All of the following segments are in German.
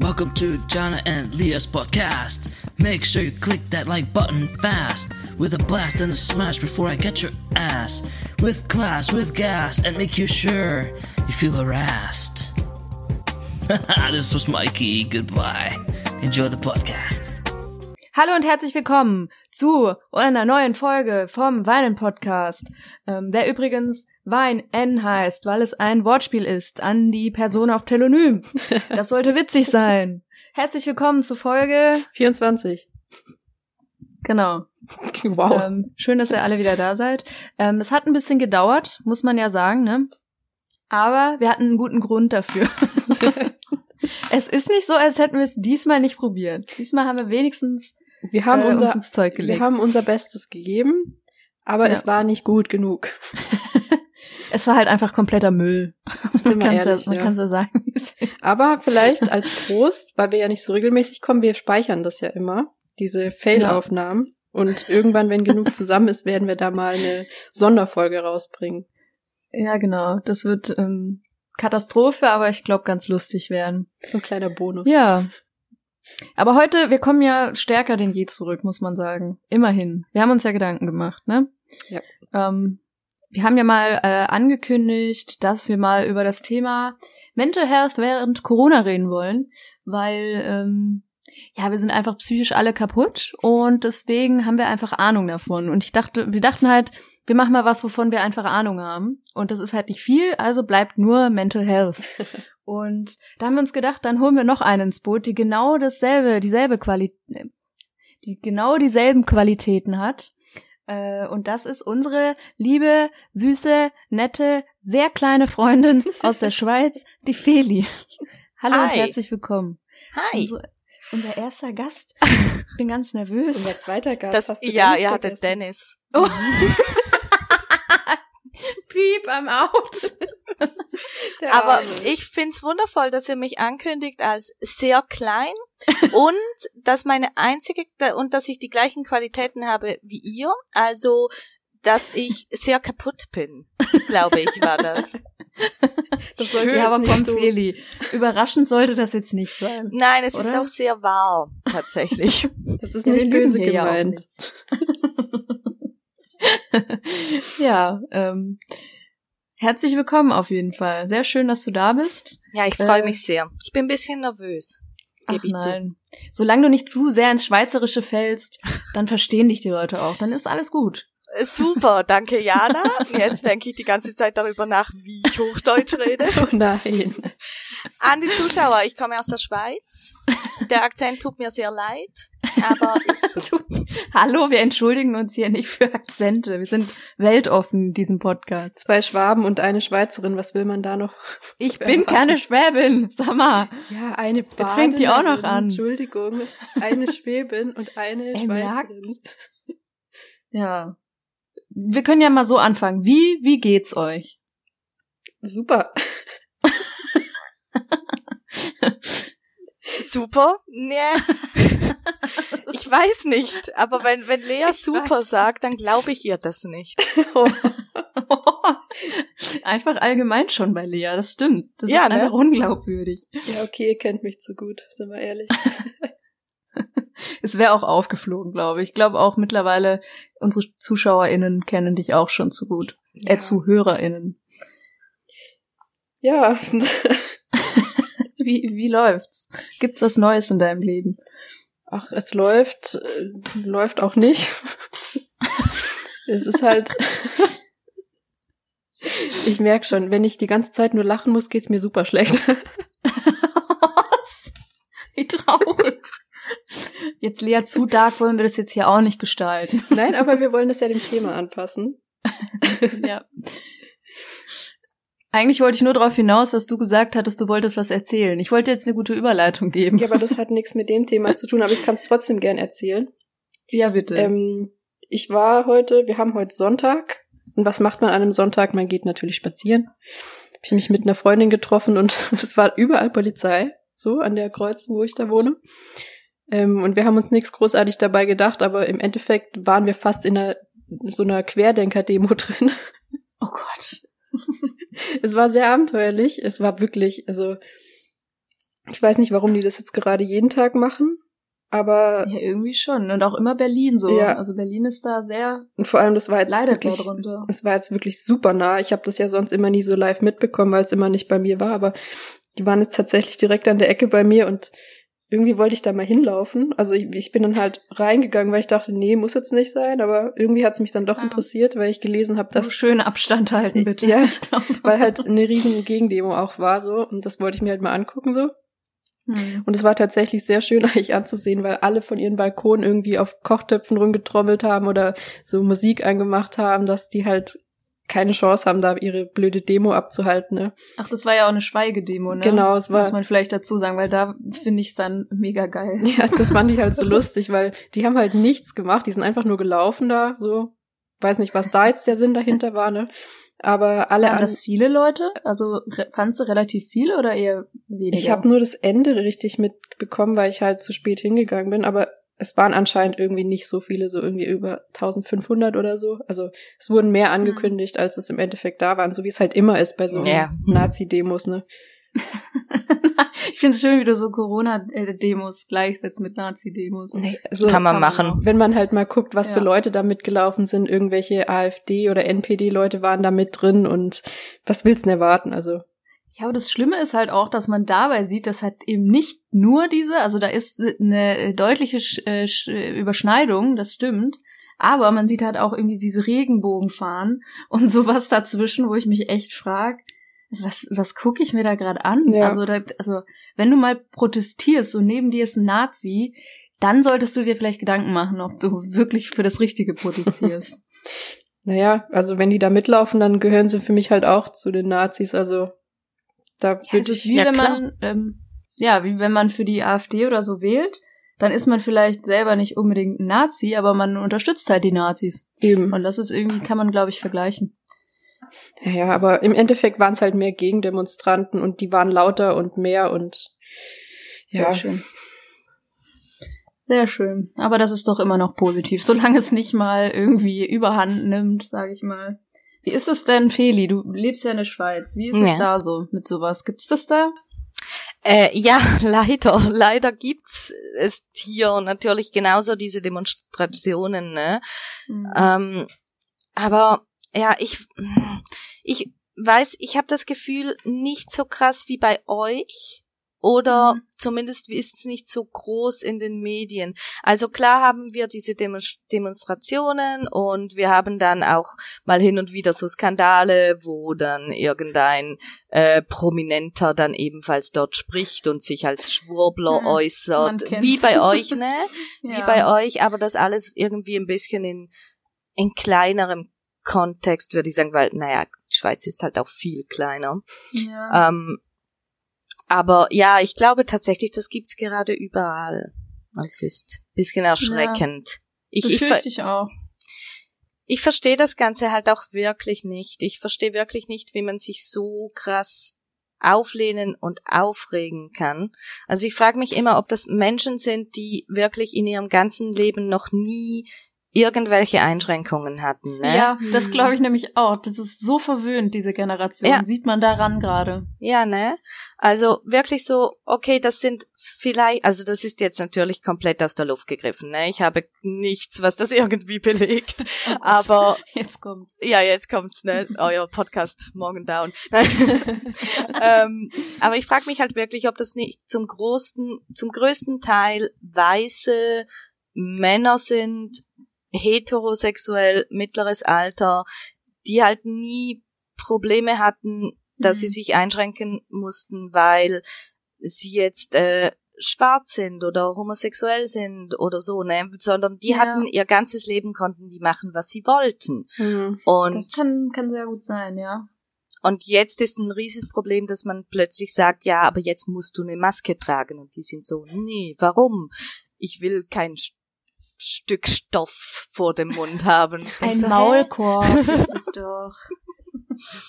Welcome to Jana and Leah's podcast. Make sure you click that like button fast. With a blast and a smash before I get your ass. With class, with gas, and make you sure you feel harassed. this was Mikey. Goodbye. Enjoy the podcast. Hallo und herzlich willkommen zu einer neuen Folge vom Weinen Podcast, ähm, der übrigens Wein N heißt, weil es ein Wortspiel ist an die Person auf Telonym. Das sollte witzig sein. Herzlich willkommen zu Folge 24. Genau. Wow. Ähm, schön, dass ihr alle wieder da seid. Ähm, es hat ein bisschen gedauert, muss man ja sagen, ne? Aber wir hatten einen guten Grund dafür. es ist nicht so, als hätten wir es diesmal nicht probiert. Diesmal haben wir wenigstens wir haben äh, unser, uns ins Zeug gelegt. Wir haben unser Bestes gegeben, aber Ja. es war nicht gut genug. Es war halt einfach kompletter Müll. Man kann es ja, ja. kann's ja sagen, wie es ist. Aber vielleicht als Trost, weil wir ja nicht so regelmäßig kommen, wir speichern das ja immer, diese Fail-Aufnahmen. Und irgendwann, wenn genug zusammen ist, werden wir da mal eine Sonderfolge rausbringen. Ja, genau. Das wird ähm, Katastrophe, aber ich glaube ganz lustig werden. So ein kleiner Bonus. Ja. Aber heute, wir kommen ja stärker denn je zurück, muss man sagen. Immerhin. Wir haben uns ja Gedanken gemacht, ne? Ja. Ähm, wir haben ja mal äh, angekündigt, dass wir mal über das Thema Mental Health während Corona reden wollen, weil ähm, ja, wir sind einfach psychisch alle kaputt und deswegen haben wir einfach Ahnung davon. Und ich dachte, wir dachten halt, wir machen mal was, wovon wir einfach Ahnung haben. Und das ist halt nicht viel, also bleibt nur Mental Health. Und da haben wir uns gedacht, dann holen wir noch einen ins Boot, die genau dasselbe, dieselbe Qualität, die genau dieselben Qualitäten hat. Äh, Und das ist unsere liebe, süße, nette, sehr kleine Freundin aus der Schweiz, die Feli. Hallo und Hi. herzlich willkommen. Hi. Unser, unser erster Gast. Ich bin ganz Und nervös. der zweite Gast Das, hast du ja, hattet vergessen. Dennis. Oh. Piep, I'm out. Aber ich find's wundervoll, dass ihr mich ankündigt als sehr klein und dass meine einzige und dass ich die gleichen Qualitäten habe wie ihr. Also, dass ich sehr kaputt bin, glaube ich, war das. Das sollte Ja, jetzt aber nicht komm, so- Feli. Überraschend sollte das jetzt nicht sein. Nein, es ist Oder? auch sehr wahr, tatsächlich. Das ist Ja, nicht böse ja gemeint. nicht. ja, ähm, herzlich willkommen auf jeden Fall. Sehr schön, dass du da bist. Ja, ich freue Äh. mich sehr. Ich bin ein bisschen nervös, gebe ich zu. nein. Solange du nicht zu sehr ins Schweizerische fällst, dann verstehen dich die Leute auch. Dann ist alles gut. Äh, Super, danke Jana. Jetzt denke ich die ganze Zeit darüber nach, wie ich Hochdeutsch rede. Oh nein. An die Zuschauer, ich komme aus der Schweiz. Der Akzent tut mir sehr leid, aber ist so. Hallo, wir entschuldigen uns hier nicht für Akzente. Wir sind weltoffen in diesem Podcast. Zwei Schwaben und eine Schweizerin, was will man da noch? Ich bin keine Schwäbin, sag mal. Ja, eine Jetzt fängt die auch noch Badenerin, an. Entschuldigung, eine Schwäbin und eine Ey, Schweizerin. merkt's? Ja. Wir können ja mal so anfangen. Wie, wie geht's euch? Super. Super? Nee. Ich weiß nicht, aber wenn, wenn Lea Ich super sagt, dann glaube ich ihr das nicht. Einfach allgemein schon bei Lea, das stimmt. Das Ja, ist ne? einfach unglaubwürdig. Ja, okay, ihr kennt mich zu gut, sind wir ehrlich. Es wäre auch aufgeflogen, glaube ich. Ich glaube auch mittlerweile, unsere ZuschauerInnen kennen dich auch schon zu gut. Ja. Äh, ZuhörerInnen. Ja, Wie, wie läuft's? Gibt's was Neues in deinem Leben? Ach, es läuft, äh, läuft auch nicht. es ist halt, ich merke schon, wenn ich die ganze Zeit nur lachen muss, geht's mir super schlecht. Wie traurig. Jetzt Lea, zu dark wollen wir das jetzt hier auch nicht gestalten. Nein, aber wir wollen das ja dem Thema anpassen. ja. Eigentlich wollte ich nur darauf hinaus, dass du gesagt hattest, du wolltest was erzählen. Ich wollte jetzt eine gute Überleitung geben. Ja, aber das hat nichts mit dem Thema zu tun, aber ich kann es trotzdem gern erzählen. Ja, bitte. Ähm, ich war heute, wir haben heute Sonntag. Und was macht man an einem Sonntag? Man geht natürlich spazieren. Hab ich mich mit einer Freundin getroffen und es war überall Polizei, so an der Kreuz, wo ich da wohne. Ähm, und wir haben uns nichts großartig dabei gedacht, aber im Endeffekt waren wir fast in einer, so einer Querdenker-Demo drin. oh Gott. es war sehr abenteuerlich. Es war wirklich, also Ich weiß nicht, warum die das jetzt gerade jeden Tag machen, aber Ja, irgendwie schon. Und auch immer Berlin so. Ja. Also Berlin ist da sehr. und vor allem das war jetzt wirklich, es war jetzt wirklich super nah. Ich habe das ja sonst immer nie so live mitbekommen, weil es immer nicht bei mir war, aber die waren jetzt tatsächlich direkt an der Ecke bei mir und irgendwie wollte ich da mal hinlaufen. Also ich, ich bin dann halt reingegangen, weil ich dachte, nee, muss jetzt nicht sein, aber irgendwie hat es mich dann doch Ah. interessiert, weil ich gelesen habe, Das dass schön Abstand halten, bitte. Ja, ich weil halt eine riesen Gegendemo auch war so und das wollte ich mir halt mal angucken so. Hm. Und es war tatsächlich sehr schön eigentlich anzusehen, weil alle von ihren Balkonen irgendwie auf Kochtöpfen rumgetrommelt haben oder so Musik angemacht haben, dass die halt keine Chance haben, da ihre blöde Demo abzuhalten. Ne? Ach, das war ja auch eine Schweigedemo, ne? Genau, es war- Muss man vielleicht dazu sagen, weil da finde ich es dann mega geil. Ja, das fand ich halt so lustig, weil die haben halt nichts gemacht, die sind einfach nur gelaufen da, so. Weiß nicht, was da jetzt der Sinn dahinter war, ne? Aber alle Waren an das viele Leute? Also fandst du relativ viele oder eher weniger? Ich habe nur das Ende richtig mitbekommen, weil ich halt zu spät hingegangen bin, aber es waren anscheinend irgendwie nicht so viele, so irgendwie über 1500 oder so. Also es wurden mehr angekündigt, als es im Endeffekt da waren, so wie es halt immer ist bei so Ja. Nazi-Demos, ne? ich finde es schön, wie du so Corona-Demos gleichsetzt mit Nazi-Demos. Nee, also Kann man kann machen. wenn man halt mal guckt, was für Ja. Leute da mitgelaufen sind, irgendwelche AfD oder NPD-Leute waren da mit drin und was willst du denn erwarten? Also Ja, aber das Schlimme ist halt auch, dass man dabei sieht, dass halt eben nicht nur diese, also da ist eine deutliche Sch äh, Sch Überschneidung, das stimmt, aber man sieht halt auch irgendwie diese Regenbogenfahnen und sowas dazwischen, wo ich mich echt frag, was, was gucke ich mir da gerade an? Ja. Also, da, also, wenn du mal protestierst und neben dir ist ein Nazi, dann solltest du dir vielleicht Gedanken machen, ob du wirklich für das Richtige protestierst. Naja, also wenn die da mitlaufen, dann gehören sie für mich halt auch zu den Nazis. Also da Ja, wird es wie Ja, wenn klar. man, ähm, ja, wie wenn man für die AfD oder so wählt, dann ist man vielleicht selber nicht unbedingt ein Nazi, aber man unterstützt halt die Nazis. eben. Und das ist irgendwie, kann man, glaube ich, vergleichen. Ja, aber im Endeffekt waren es halt mehr Gegendemonstranten und die waren lauter und mehr und Sehr ja, schön. Sehr schön. Aber das ist doch immer noch positiv, solange es nicht mal irgendwie überhand nimmt, sage ich mal. Wie ist es denn, Feli? Du lebst ja in der Schweiz. Wie ist Ja. es da so mit sowas? Gibt's das da? Äh, ja, leider, leider gibt's es hier natürlich genauso diese Demonstrationen, ne? Mhm. Ähm, aber ja, ich, ich weiß, ich habe das Gefühl nicht so krass wie bei euch oder Mhm. zumindest ist es nicht so groß in den Medien. Also klar haben wir diese Demonst- Demonstrationen und wir haben dann auch mal hin und wieder so Skandale, wo dann irgendein äh, Prominenter dann ebenfalls dort spricht und sich als Schwurbler Mhm, äußert, wie bei euch, ne? wie Ja. bei euch, aber das alles irgendwie ein bisschen in, in kleinerem Kontext, würde ich sagen, weil, naja, Schweiz ist halt auch viel kleiner. Ja. Ähm, aber ja, ich glaube tatsächlich, das gibt's gerade überall. Es ist ein bisschen erschreckend. Ich, ich, ver ich auch. ich verstehe das Ganze halt auch wirklich nicht. Ich verstehe wirklich nicht, wie man sich so krass auflehnen und aufregen kann. Also ich frage mich immer, ob das Menschen sind, die wirklich in ihrem ganzen Leben noch nie irgendwelche Einschränkungen hatten. Ne? Ja, das glaube ich nämlich auch. Das ist so verwöhnt, diese Generation. Ja. Sieht man daran gerade. Ja, ne? Also wirklich so, okay, das sind vielleicht, also das ist jetzt natürlich komplett aus der Luft gegriffen, ne? Ich habe nichts, was das irgendwie belegt. Aber Jetzt kommt's. ja, jetzt kommt's, ne? Euer Podcast morgen down. ähm, aber ich frage mich halt wirklich, ob das nicht zum großen, zum größten Teil weiße Männer sind, heterosexuell, mittleres Alter, die halt nie Probleme hatten, dass Mhm. sie sich einschränken mussten, weil sie jetzt äh, schwarz sind oder homosexuell sind oder so, ne? Sondern die Ja. hatten ihr ganzes Leben konnten die machen, was sie wollten. Mhm. Und Das kann, kann sehr gut sein, ja. und jetzt ist ein rieses Problem, dass man plötzlich sagt, ja, aber jetzt musst du eine Maske tragen. Und die sind so, nee, warum? Ich will kein Stück Stoff vor dem Mund haben. Ein so? Maulkorb ist es doch.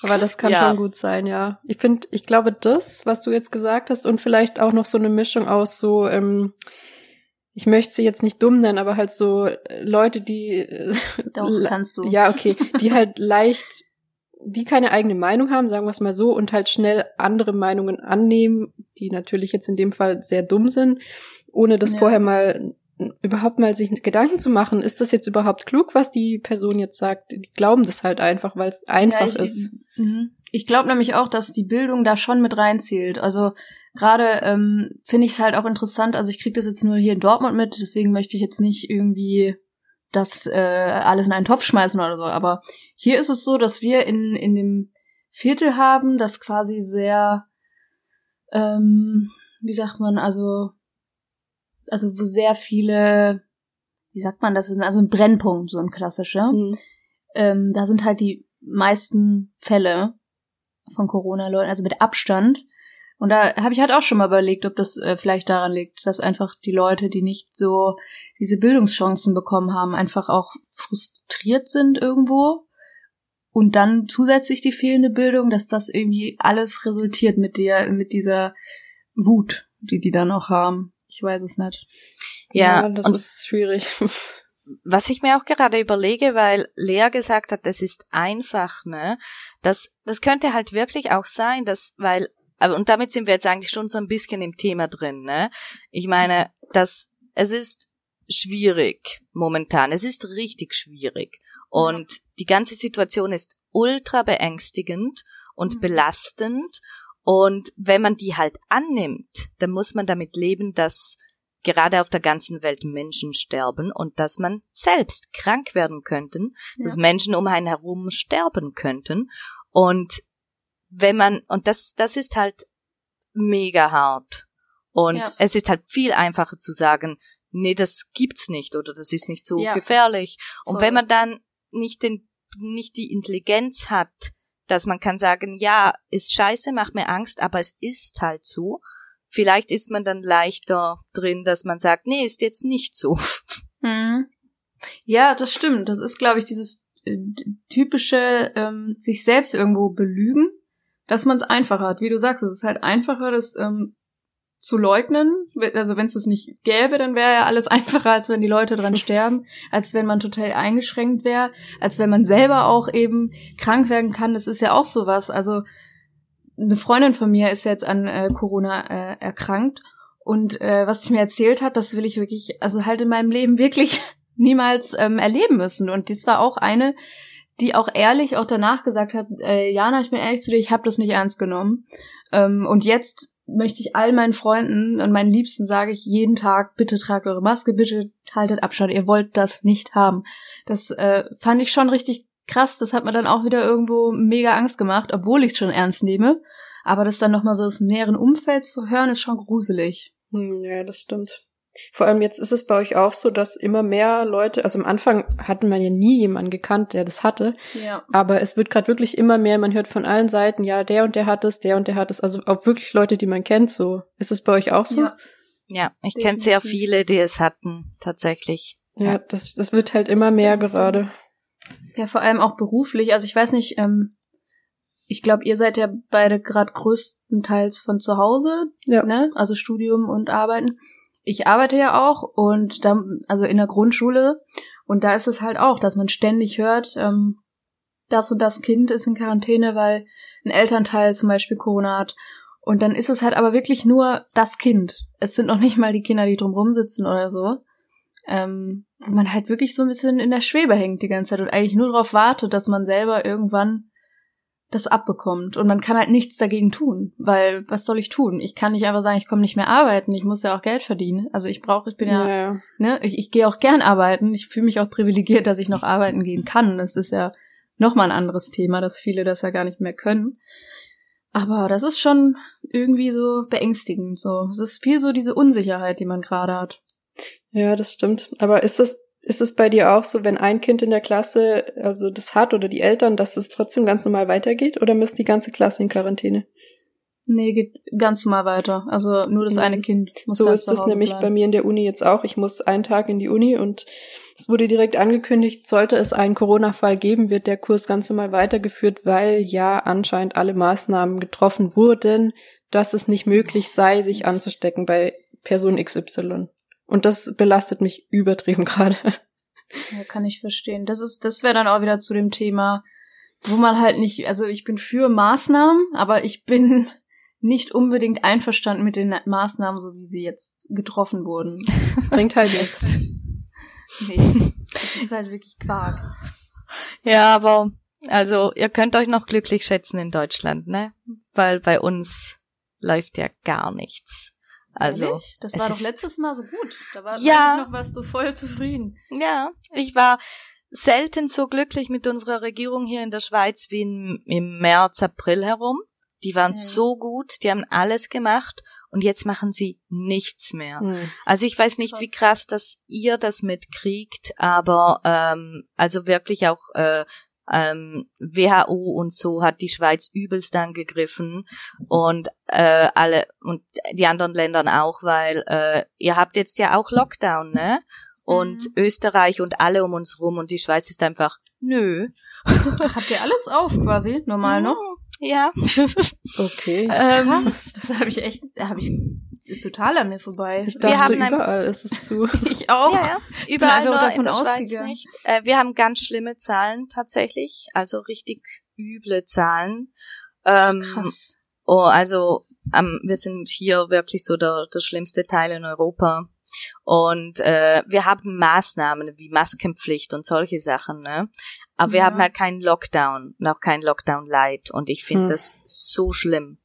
Aber das kann Ja. schon gut sein, ja. Ich finde, ich glaube, das, was du jetzt gesagt hast, und vielleicht auch noch so eine Mischung aus so, ähm, ich möchte sie jetzt nicht dumm nennen, aber halt so äh, Leute, die äh, Doch, kannst du. Ja, okay, die halt leicht die keine eigene Meinung haben, sagen wir es mal so, und halt schnell andere Meinungen annehmen, die natürlich jetzt in dem Fall sehr dumm sind, ohne das Ja. vorher mal überhaupt mal sich Gedanken zu machen, ist das jetzt überhaupt klug, was die Person jetzt sagt? Die glauben das halt einfach, weil es einfach Ja, ich, ist. Mhm. Ich glaube nämlich auch, dass die Bildung da schon mit reinzählt. Also gerade ähm, finde ich es halt auch interessant. Also ich kriege das jetzt nur hier in Dortmund mit, deswegen möchte ich jetzt nicht irgendwie das äh, alles in einen Topf schmeißen oder so. Aber hier ist es so, dass wir in in dem Viertel haben, das quasi sehr, ähm, wie sagt man, also also wo sehr viele, wie sagt man das, also ein Brennpunkt, so ein klassischer Mhm. ähm, da sind halt die meisten Fälle von Corona-Leuten, also mit Abstand. Und da habe ich halt auch schon mal überlegt, ob das äh, vielleicht daran liegt, dass einfach die Leute, die nicht so diese Bildungschancen bekommen haben, einfach auch frustriert sind irgendwo. Und dann zusätzlich die fehlende Bildung, dass das irgendwie alles resultiert mit der, mit dieser Wut, die die dann auch haben. Ich weiß es nicht. Ja, das und ist schwierig. was ich mir auch gerade überlege, weil Lea gesagt hat, das ist einfach, ne? Das, das könnte halt wirklich auch sein, dass, weil, aber, und damit sind wir jetzt eigentlich schon so ein bisschen im Thema drin, ne? Ich meine, dass, es ist schwierig momentan. Es ist richtig schwierig. Und die ganze Situation ist ultra beängstigend und Mhm. belastend. Und wenn man die halt annimmt, dann muss man damit leben, dass gerade auf der ganzen Welt Menschen sterben und dass man selbst krank werden könnten, dass Ja. Menschen um einen herum sterben könnten. Und wenn man, und das, das ist halt mega hart. Und Ja. es ist halt viel einfacher zu sagen, nee, das gibt's nicht oder das ist nicht so Ja. gefährlich. Und Voll. wenn man dann nicht den, nicht die Intelligenz hat, dass man kann sagen, ja, ist scheiße, macht mir Angst, aber es ist halt so. Vielleicht ist man dann leichter drin, dass man sagt, nee, ist jetzt nicht so. Mhm. Ja, das stimmt. Das ist, glaube ich, dieses äh, typische ähm, sich selbst irgendwo belügen, dass man es einfacher hat. Wie du sagst, es ist halt einfacher, das ähm, zu leugnen. Also wenn es das nicht gäbe, dann wäre ja alles einfacher, als wenn die Leute dran sterben, als wenn man total eingeschränkt wäre, als wenn man selber auch eben krank werden kann. Das ist ja auch sowas. Also eine Freundin von mir ist jetzt an äh, Corona äh, erkrankt und äh, was sie mir erzählt hat, das will ich wirklich, also halt in meinem Leben wirklich niemals ähm, erleben müssen. Und dies war auch eine, die auch ehrlich auch danach gesagt hat, äh, Jana, ich bin ehrlich zu dir, ich habe das nicht ernst genommen. Ähm, und jetzt möchte ich all meinen Freunden und meinen Liebsten sage ich jeden Tag, bitte tragt eure Maske, bitte haltet Abstand, ihr wollt das nicht haben. Das äh, fand ich schon richtig krass, das hat mir dann auch wieder irgendwo mega Angst gemacht, obwohl ich es schon ernst nehme. Aber das dann nochmal so aus dem näheren Umfeld zu hören, ist schon gruselig. Hm, ja, das stimmt. Vor allem jetzt ist es bei euch auch so, dass immer mehr Leute, also am Anfang hatten man ja nie jemanden gekannt, der das hatte, Ja. aber es wird gerade wirklich immer mehr, man hört von allen Seiten, ja, der und der hat es, der und der hat es, also auch wirklich Leute, die man kennt, so. Ist es bei euch auch so? Ja. Ja, ich kenne sehr viele, die es hatten, tatsächlich. Ja, das, das wird halt immer mehr gerade. Ja, vor allem auch beruflich. Also ich weiß nicht, ähm, ich glaube, ihr seid ja beide gerade größtenteils von zu Hause, Ja. ne? Also Studium und Arbeiten. Ich arbeite ja auch und da, also in der Grundschule und da ist es halt auch, dass man ständig hört, ähm, das und das Kind ist in Quarantäne, weil ein Elternteil zum Beispiel Corona hat. Und dann ist es halt aber wirklich nur das Kind. Es sind noch nicht mal die Kinder, die drumrum sitzen oder so. Ähm, wo man halt wirklich so ein bisschen in der Schwebe hängt die ganze Zeit und eigentlich nur darauf wartet, dass man selber irgendwann das abbekommt. Und man kann halt nichts dagegen tun, weil was soll ich tun? Ich kann nicht einfach sagen, ich komme nicht mehr arbeiten, ich muss ja auch Geld verdienen. Also ich brauche, ich bin ja, ja. ne, ich, ich gehe auch gern arbeiten. Ich fühle mich auch privilegiert, dass ich noch arbeiten gehen kann. Das ist ja nochmal ein anderes Thema, dass viele das ja gar nicht mehr können. Aber das ist schon irgendwie so beängstigend. So, es ist viel so diese Unsicherheit, die man gerade hat. Ja, das stimmt. Aber ist das, ist es bei dir auch so, wenn ein Kind in der Klasse also das hat oder die Eltern, dass es trotzdem ganz normal weitergeht oder müsste die ganze Klasse in Quarantäne? Nee, geht ganz normal weiter. Also nur das Mhm. eine Kind muss so ist es nämlich bleiben. bei mir in der Uni jetzt auch. Ich muss einen Tag in die Uni und es wurde direkt angekündigt, sollte es einen Corona-Fall geben, wird der Kurs ganz normal weitergeführt, weil ja anscheinend alle Maßnahmen getroffen wurden, dass es nicht möglich sei, sich anzustecken bei Person XY. Und das belastet mich übertrieben gerade. Ja, kann ich verstehen. Das ist, das wäre dann auch wieder zu dem Thema, wo man halt nicht, also ich bin für Maßnahmen, aber ich bin nicht unbedingt einverstanden mit den Maßnahmen, so wie sie jetzt getroffen wurden. Das bringt halt jetzt. Nee, das ist halt wirklich Quark. Ja, aber also ihr könnt euch noch glücklich schätzen in Deutschland, ne? Weil bei uns läuft ja gar nichts. Also Ehrlich? das war doch letztes Mal so gut. Da war Ja. noch warst du voll zufrieden. Ja, ich war selten so glücklich mit unserer Regierung hier in der Schweiz wie im, im März, April herum. Die waren Ja. so gut, die haben alles gemacht und jetzt machen sie nichts mehr. Hm. Also ich weiß nicht, wie krass, dass ihr das mitkriegt, aber ähm, also wirklich auch äh, ähm, WHO und so hat die Schweiz übelst angegriffen und äh, alle und die anderen Ländern auch, weil äh, ihr habt jetzt ja auch Lockdown, ne? Und Mhm. Österreich und alle um uns rum und die Schweiz ist einfach nö. Habt ihr alles auf quasi? Normal noch? Ja. Okay. ähm, Krass, das habe ich echt, da habe ich, ist total an mir vorbei. Ich wir dachte, haben ein- überall ist es zu. Ich auch. Ja, ja. Überall nur in der Schweiz nicht. Äh, wir haben ganz schlimme Zahlen tatsächlich, also richtig üble Zahlen. Ähm, Krass. oh, also ähm, wir sind hier wirklich so der, der schlimmste Teil in Europa. Und äh, wir haben Maßnahmen wie Maskenpflicht und solche Sachen, ne? Aber wir Ja. haben halt keinen Lockdown, noch kein Lockdown Light. Und ich finde Hm. das so schlimm.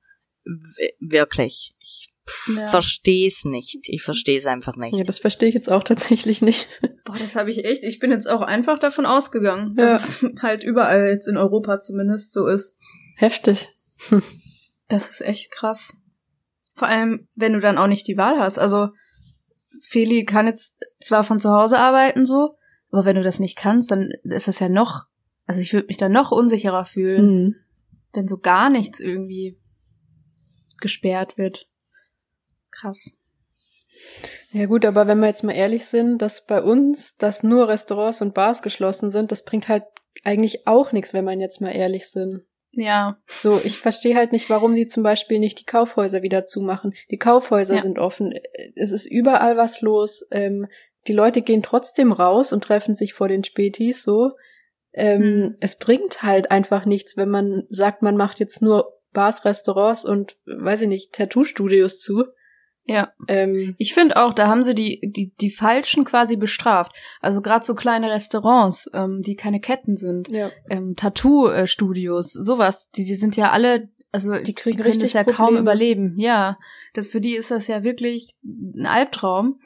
W wirklich. Ich Ja. verstehe es nicht. Ich verstehe es einfach nicht. Ja, das verstehe ich jetzt auch tatsächlich nicht. Boah, das habe ich echt. Ich bin jetzt auch einfach davon ausgegangen, Ja. dass es halt überall jetzt in Europa zumindest so ist. Heftig. Das ist echt krass. Vor allem, wenn du dann auch nicht die Wahl hast. Also, Feli kann jetzt zwar von zu Hause arbeiten so, aber wenn du das nicht kannst, dann ist das ja noch, also ich würde mich da noch unsicherer fühlen, Hm. wenn so gar nichts irgendwie gesperrt wird. Krass. Ja gut, aber wenn wir jetzt mal ehrlich sind, dass bei uns, dass nur Restaurants und Bars geschlossen sind, das bringt halt eigentlich auch nichts, wenn man jetzt mal ehrlich sind. Ja, So, ich verstehe halt nicht, warum die zum Beispiel nicht die Kaufhäuser wieder zumachen. Die Kaufhäuser Ja. sind offen. Es ist überall was los. Ähm, die Leute gehen trotzdem raus und treffen sich vor den Spätis so. Ähm, Hm. Es bringt halt einfach nichts, wenn man sagt, man macht jetzt nur Bars, Restaurants und, weiß ich nicht, Tattoo-Studios zu. Ja. Ähm, Ich finde auch, da haben sie die, die, die Falschen quasi bestraft. Also gerade so kleine Restaurants, ähm, die keine Ketten sind, ja. ähm, Tattoo-Studios, sowas, die, die sind ja alle, also die kriegen können richtig das ja kaum Probleme. überleben. Ja, das, für die ist das ja wirklich ein Albtraum.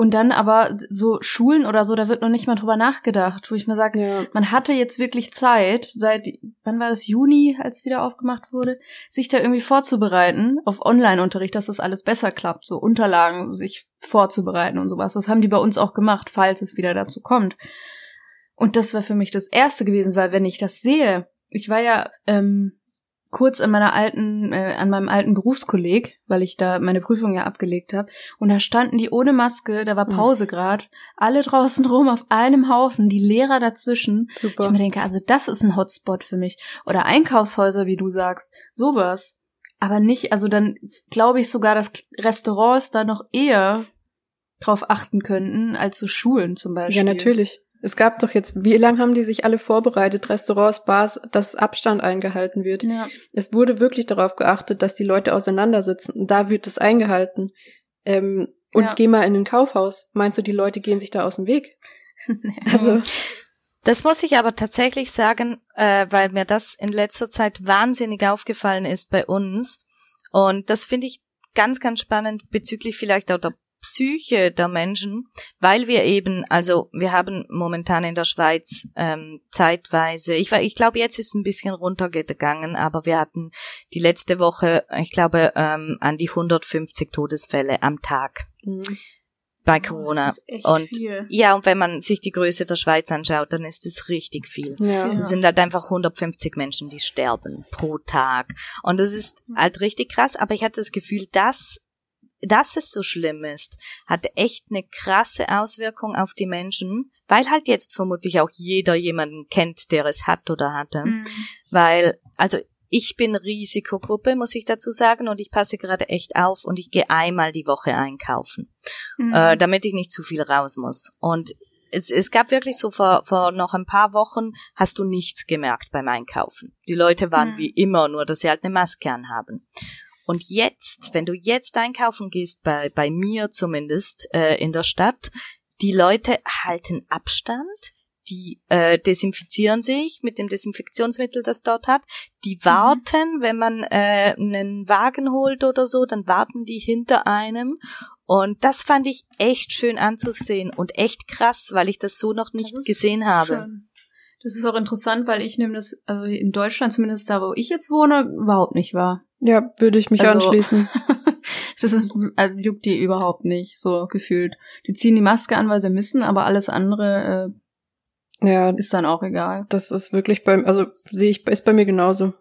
Und dann aber so Schulen oder so, da wird noch nicht mal drüber nachgedacht, wo ich mir sage, Ja. man hatte jetzt wirklich Zeit, seit, wann war das, Juni, als wieder aufgemacht wurde, sich da irgendwie vorzubereiten auf Online-Unterricht, dass das alles besser klappt, so Unterlagen sich vorzubereiten und sowas. Das haben die bei uns auch gemacht, falls es wieder dazu kommt. Und das war für mich das Erste gewesen, weil wenn ich das sehe, ich war ja ähm, kurz an meiner alten, äh, an meinem alten Berufskolleg, weil ich da meine Prüfung ja abgelegt habe, und da standen die ohne Maske, da war Mhm. Pause grad, alle draußen rum auf einem Haufen, die Lehrer dazwischen. Ich Super. mir denke, also das ist ein Hotspot für mich. Oder Einkaufshäuser, wie du sagst, sowas. Aber nicht, also dann glaube ich sogar, dass Restaurants da noch eher drauf achten könnten, als so Schulen zum Beispiel. Ja, natürlich. Es gab doch jetzt, wie lange haben die sich alle vorbereitet, Restaurants, Bars, dass Abstand eingehalten wird? Ja. Es wurde wirklich darauf geachtet, dass die Leute auseinandersitzen. Und da wird es eingehalten. Ähm, und Ja. geh mal in ein Kaufhaus. Meinst du, die Leute gehen sich da aus dem Weg? Also, Das muss ich aber tatsächlich sagen, äh, weil mir das in letzter Zeit wahnsinnig aufgefallen ist bei uns. Und das finde ich ganz, ganz spannend bezüglich vielleicht auch der Psyche der Menschen, weil wir eben, also wir haben momentan in der Schweiz ähm, zeitweise, ich, ich glaube jetzt ist es ein bisschen runtergegangen, aber wir hatten die letzte Woche, ich glaube, ähm, an die 150 Todesfälle am Tag mh. bei Corona. Das ist echt Und viel. ja, und wenn man sich die Größe der Schweiz anschaut, dann ist es richtig viel. ja. Ja. Es sind halt einfach 150 Menschen, die sterben pro Tag. Und das ist halt richtig krass, aber ich hatte das Gefühl, dass, dass es so schlimm ist, hat echt eine krasse Auswirkung auf die Menschen, weil halt jetzt vermutlich auch jeder jemanden kennt, der es hat oder hatte. Mhm. Weil, also ich bin Risikogruppe, muss ich dazu sagen, und ich passe gerade echt auf und ich gehe einmal die Woche einkaufen Mhm. äh, damit ich nicht zu viel raus muss. Und es, es gab wirklich so vor, vor noch ein paar Wochen hast du nichts gemerkt beim Einkaufen. Die Leute waren Hm. wie immer, nur dass sie halt eine Maske anhaben. Und jetzt, wenn du jetzt einkaufen gehst, bei, bei mir zumindest äh, in der Stadt, die Leute halten Abstand, die äh, desinfizieren sich mit dem Desinfektionsmittel, das dort hat. Die warten, wenn man äh, einen Wagen holt oder so, dann warten die hinter einem. Und das fand ich echt schön anzusehen und echt krass, weil ich das so noch nicht gesehen habe. Schön. Das ist auch interessant, weil ich nehme das, also in Deutschland, zumindest da, wo ich jetzt wohne, überhaupt nicht wahr. Ja, würde ich mich Also- anschließen. das ist, also juckt die überhaupt nicht, so gefühlt. Die ziehen die Maske an, weil sie müssen, aber alles andere Ja, äh, ist dann auch egal. das ist wirklich beim, also sehe ich, ist bei mir genauso,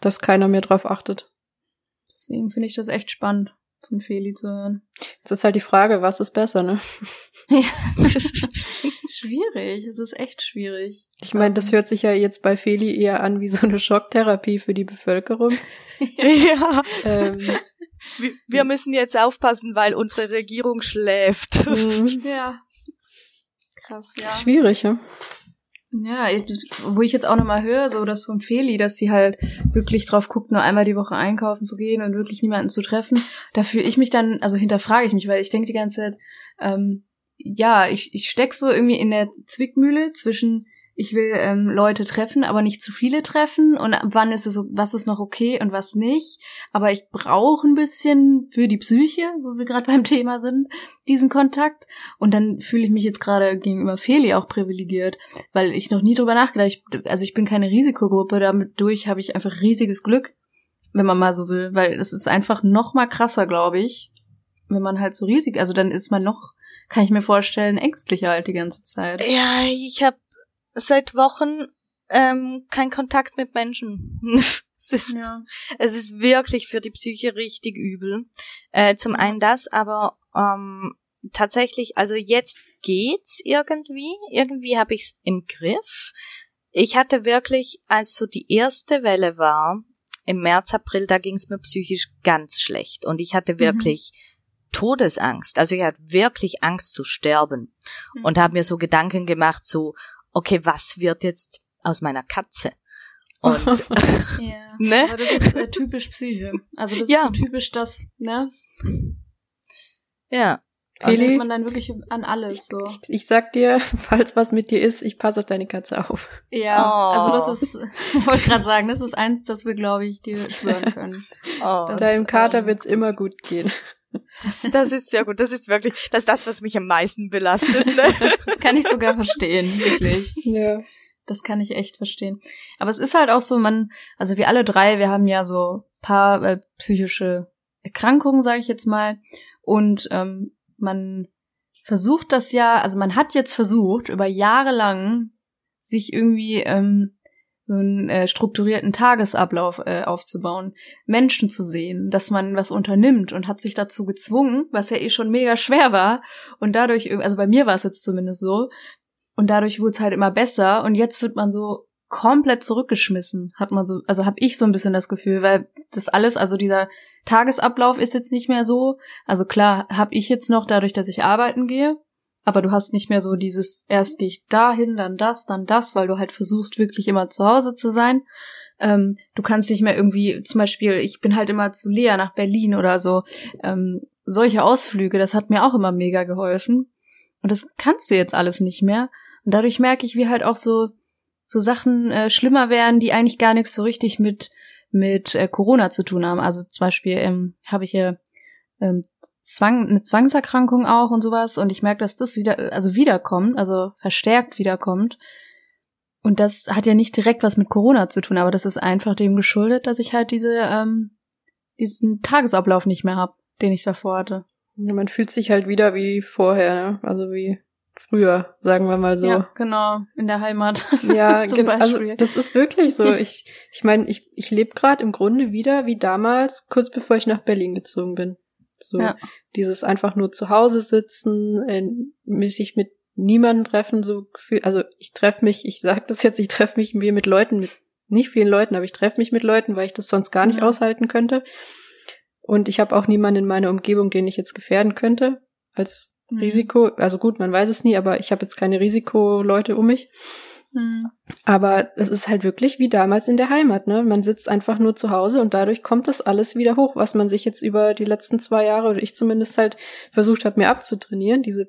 dass keiner mehr drauf achtet. Deswegen finde ich das echt spannend, von Feli zu hören. Jetzt ist halt die Frage, was ist besser, ne? schwierig, es ist echt schwierig. Ich meine, das hört sich ja jetzt bei Feli eher an wie so eine Schocktherapie für die Bevölkerung. Ja, ähm, wir, wir müssen jetzt aufpassen, weil unsere Regierung schläft. mh, Ja. Krass, ja. schwierig, ja. Ja, wo ich jetzt auch nochmal höre, so das von Feli, dass sie halt wirklich drauf guckt, nur einmal die Woche einkaufen zu gehen und wirklich niemanden zu treffen, da fühle ich mich dann, also hinterfrage ich mich, weil ich denke die ganze Zeit, ähm, ja, ich, ich steck so irgendwie in der Zwickmühle zwischen, ich will ähm, Leute treffen, aber nicht zu viele treffen und wann ist es, was ist noch okay und was nicht. Aber ich brauche ein bisschen für die Psyche, wo wir gerade beim Thema sind, diesen Kontakt. Und dann fühle ich mich jetzt gerade gegenüber Feli auch privilegiert, weil ich noch nie drüber nachgedacht. Ich, also ich bin keine Risikogruppe, damit durch habe ich einfach riesiges Glück, wenn man mal so will, weil es ist einfach noch mal krasser, glaube ich, wenn man halt so riesig, also dann ist man noch, kann ich mir vorstellen, ängstlicher halt die ganze Zeit. Ja, ich habe seit Wochen ähm, keinen Kontakt mit Menschen. es ist Ja. Es ist wirklich für die Psyche richtig übel. Äh, zum einen das, aber ähm, tatsächlich, also jetzt geht's irgendwie. Irgendwie habe ich's im Griff. Ich hatte wirklich, als so die erste Welle war, im März, April, da ging's mir psychisch ganz schlecht. Und ich hatte wirklich Todesangst. Also ich hatte wirklich Angst zu sterben. Mhm. Und habe mir so Gedanken gemacht, so, okay, was wird jetzt aus meiner Katze? Und Ja. Ne? Aber das ist äh, typisch Psyche. Also das Ja. ist so typisch das, ne? ja, Felix, man dann wirklich an alles so. ich sag dir, falls was mit dir ist, ich passe auf deine Katze auf. Ja, Oh. also das ist, ich wollte gerade sagen, das ist eins, das wir, glaube ich, dir schwören können. oh, Das- Deinem Kater wird's immer gut gehen. Das, das ist sehr gut. Das ist wirklich, das ist das, was mich am meisten belastet. Ne? Das kann ich sogar verstehen, wirklich. Ja. Das kann ich echt verstehen. Aber es ist halt auch so, man, also wir alle drei, wir haben ja so paar äh, psychische Erkrankungen, sage ich jetzt mal. Und ähm, man versucht das ja, also man hat jetzt versucht, über Jahre lang sich irgendwie ähm, so einen äh, strukturierten Tagesablauf äh, aufzubauen, Menschen zu sehen, dass man was unternimmt und hat sich dazu gezwungen, was ja eh schon mega schwer war. Und dadurch, irg- also bei mir war es jetzt zumindest so, und dadurch wurde es halt immer besser und jetzt wird man so komplett zurückgeschmissen, hat man so, also habe ich so ein bisschen das Gefühl, weil das alles, also dieser Tagesablauf ist jetzt nicht mehr so. Also klar, habe ich jetzt noch dadurch, dass ich arbeiten gehe, aber du hast nicht mehr so dieses erst gehe ich dahin, dann das, dann das, weil du halt versuchst wirklich immer zu Hause zu sein. Ähm, du kannst nicht mehr irgendwie, zum Beispiel, ich bin halt immer zu Lea nach Berlin oder so. Ähm, solche Ausflüge, das hat mir auch immer mega geholfen. Und das kannst du jetzt alles nicht mehr. Und dadurch merke ich, wie halt auch so so Sachen äh, schlimmer werden, die eigentlich gar nichts so richtig mit mit äh, Corona zu tun haben. Also zum Beispiel ähm, habe ich hier ähm, Zwang, eine Zwangserkrankung auch und sowas. Und ich merke, dass das wieder, also wiederkommt, also verstärkt wiederkommt. Und das hat ja nicht direkt was mit Corona zu tun, aber das ist einfach dem geschuldet, dass ich halt diese ähm, diesen Tagesablauf nicht mehr hab, den ich davor hatte. Ja, Man fühlt sich halt wieder wie vorher, ne? also wie früher, sagen wir mal so. Ja, genau, in der Heimat. Ja, zum also Beispiel. das ist wirklich so. Ich, ich meine, ich, ich lebe gerade im Grunde wieder wie damals, kurz bevor ich nach Berlin gezogen bin. So Ja. dieses einfach nur zu Hause sitzen, äh, sich mit niemandem treffen, so gefühl, also ich treffe mich, ich sag das jetzt, ich treffe mich mir mit Leuten, mit nicht vielen Leuten, aber ich treffe mich mit Leuten, weil ich das sonst gar nicht Ja. aushalten könnte. Und ich habe auch niemanden in meiner Umgebung, den ich jetzt gefährden könnte, als Mhm. Risiko, also gut, man weiß es nie, aber ich habe jetzt keine Risikoleute um mich. Mhm. Aber es ist halt wirklich wie damals in der Heimat, ne? Man sitzt einfach nur zu Hause und dadurch kommt das alles wieder hoch, was man sich jetzt über die letzten zwei Jahre oder ich zumindest halt versucht habe, mir abzutrainieren, diese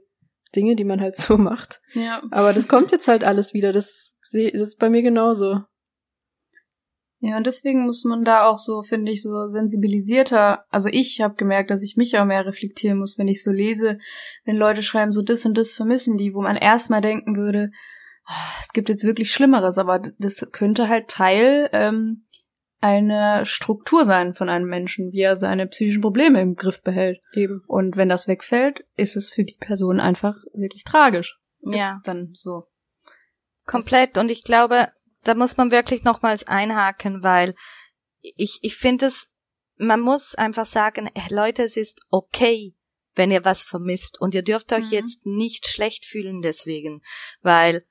Dinge, die man halt so macht. Ja. Aber das kommt jetzt halt alles wieder. Das, das ist bei mir genauso. Ja, und deswegen muss man da auch so, finde ich, so sensibilisierter. Also ich habe gemerkt, dass ich mich auch mehr reflektieren muss, wenn ich so lese, wenn Leute schreiben, so das und das vermissen die, wo man erstmal denken würde, es gibt jetzt wirklich Schlimmeres, aber das könnte halt Teil ähm, einer Struktur sein von einem Menschen, wie er seine psychischen Probleme im Griff behält. Eben. Und wenn das wegfällt, ist es für die Person einfach wirklich tragisch. Ja. Ist dann so. Komplett. Und ich glaube, da muss man wirklich nochmals einhaken, weil ich, ich finde es, man muss einfach sagen, äh, Leute, es ist okay, wenn ihr was vermisst. Und ihr dürft euch Mhm. jetzt nicht schlecht fühlen deswegen, weil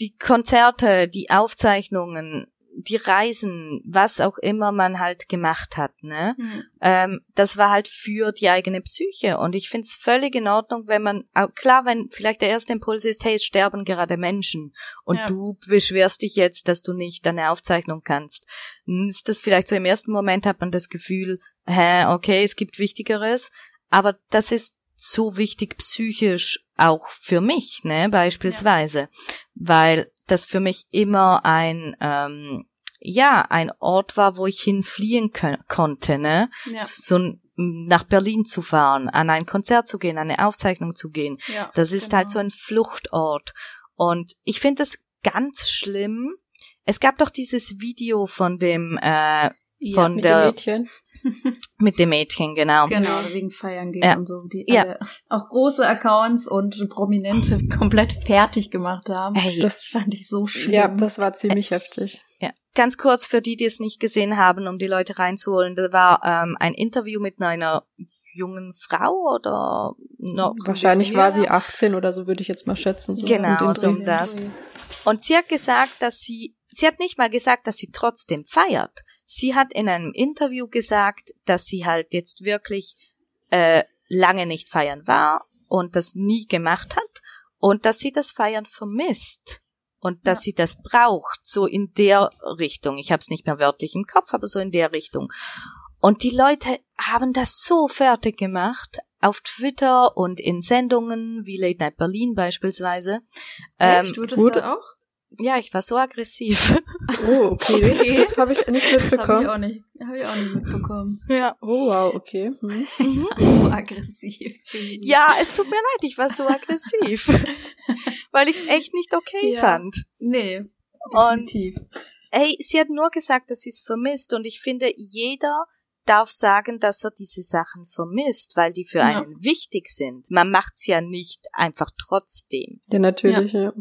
die Konzerte, die Aufzeichnungen, die Reisen, was auch immer man halt gemacht hat, ne? ähm, das war halt für die eigene Psyche. Und ich finde es völlig in Ordnung, wenn man, klar, wenn vielleicht der erste Impuls ist, hey, es sterben gerade Menschen und Ja. du beschwerst dich jetzt, dass du nicht deine Aufzeichnung kannst. Dann Ist das vielleicht so im ersten Moment hat man das Gefühl, hä, okay, es gibt Wichtigeres, aber das ist so wichtig psychisch auch für mich, ne, beispielsweise, weil das für mich immer ein, ähm, ja, ein Ort war, wo ich hinfliehen konnte, ne, Ja. so nach Berlin zu fahren, an ein Konzert zu gehen, an eine Aufzeichnung zu gehen. ja. Das ist halt genau. so ein Fluchtort. Und ich finde es ganz schlimm. Es gab doch dieses Video von dem, äh, von der, Mädchen. mit dem Mädchen, genau. Genau, wegen Feiern gehen Ja. und so, die Ja. alle auch große Accounts und Prominente komplett fertig gemacht haben. Hey, Das fand ich so schlimm. Ja, das war ziemlich Es- heftig. Ja, ganz kurz für die, die es nicht gesehen haben, um die Leute reinzuholen. Da war ähm, ein Interview mit einer jungen Frau oder noch ein Wahrscheinlich war sie jünger. 18 oder so, würde ich jetzt mal schätzen. So Genau, so um das. Und sie hat gesagt, dass sie, sie hat nicht mal gesagt, dass sie trotzdem feiert. Sie hat in einem Interview gesagt, dass sie halt jetzt wirklich äh, lange nicht feiern war und das nie gemacht hat und dass sie das Feiern vermisst und dass Ja. sie das braucht, so in der Richtung. Ich habe es nicht mehr wörtlich im Kopf, aber so in der Richtung. Und die Leute haben das so fertig gemacht auf Twitter und in Sendungen wie Late Night Berlin beispielsweise. Ähm? Tut das auch? Ja, ich war so aggressiv. Oh, okay. Okay. Das habe ich nicht Das habe ich mitbekommen. auch nicht, hab ich auch nicht mitbekommen. Ja. Oh, wow, okay. Hm. So aggressiv. Ja, es tut mir leid, ich war so aggressiv. weil ich es echt nicht okay Ja. fand. Nee. Und definitiv. ey, sie hat nur gesagt, dass sie es vermisst und ich finde, jeder darf sagen, dass er diese Sachen vermisst, weil die für Ja. einen wichtig sind. Man macht's ja nicht einfach trotzdem. Ja, natürlich, ja.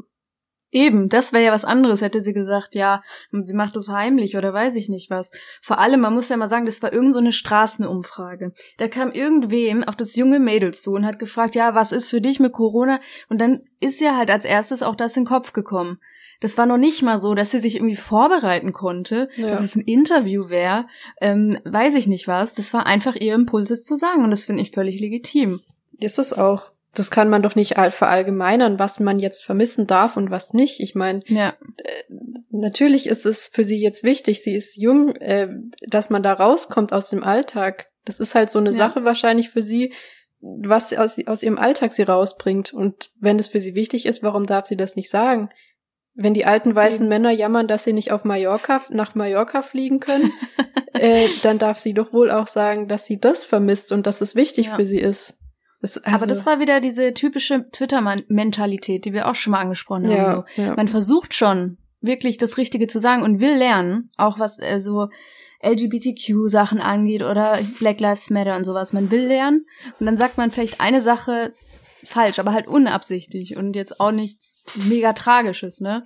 Eben, das wäre ja was anderes, hätte sie gesagt, ja, sie macht das heimlich oder weiß ich nicht was. Vor allem, man muss ja mal sagen, das war irgend so eine Straßenumfrage. Da kam irgendwem auf das junge Mädel zu und hat gefragt, ja, was ist für dich mit Corona? Und dann ist ja halt als erstes auch das in den Kopf gekommen. Das war noch nicht mal so, dass sie sich irgendwie vorbereiten konnte, Ja. dass es ein Interview wäre, ähm, weiß ich nicht was. Das war einfach ihr Impuls, es zu sagen und das finde ich völlig legitim. Ist es auch. Das kann man doch nicht all- verallgemeinern, was man jetzt vermissen darf und was nicht. Ich meine, Ja, natürlich ist es für sie jetzt wichtig, sie ist jung, äh, dass man da rauskommt aus dem Alltag. Das ist halt so eine Ja. Sache wahrscheinlich für sie, was aus, aus ihrem Alltag sie rausbringt. Und wenn es für sie wichtig ist, warum darf sie das nicht sagen? Wenn die alten weißen Eben. Männer jammern, dass sie nicht auf Mallorca, nach Mallorca fliegen können, äh, dann darf sie doch wohl auch sagen, dass sie das vermisst und dass es wichtig Ja. für sie ist. Das, aber also- das war wieder diese typische Twitter-Mentalität, die wir auch schon mal angesprochen haben. ja, So. ja. Man versucht schon, wirklich das Richtige zu sagen und will lernen, auch was äh, so LGBTQ-Sachen angeht oder Black Lives Matter und sowas. Man will lernen und dann sagt man vielleicht eine Sache falsch, aber halt unabsichtlich und jetzt auch nichts mega Tragisches, ne?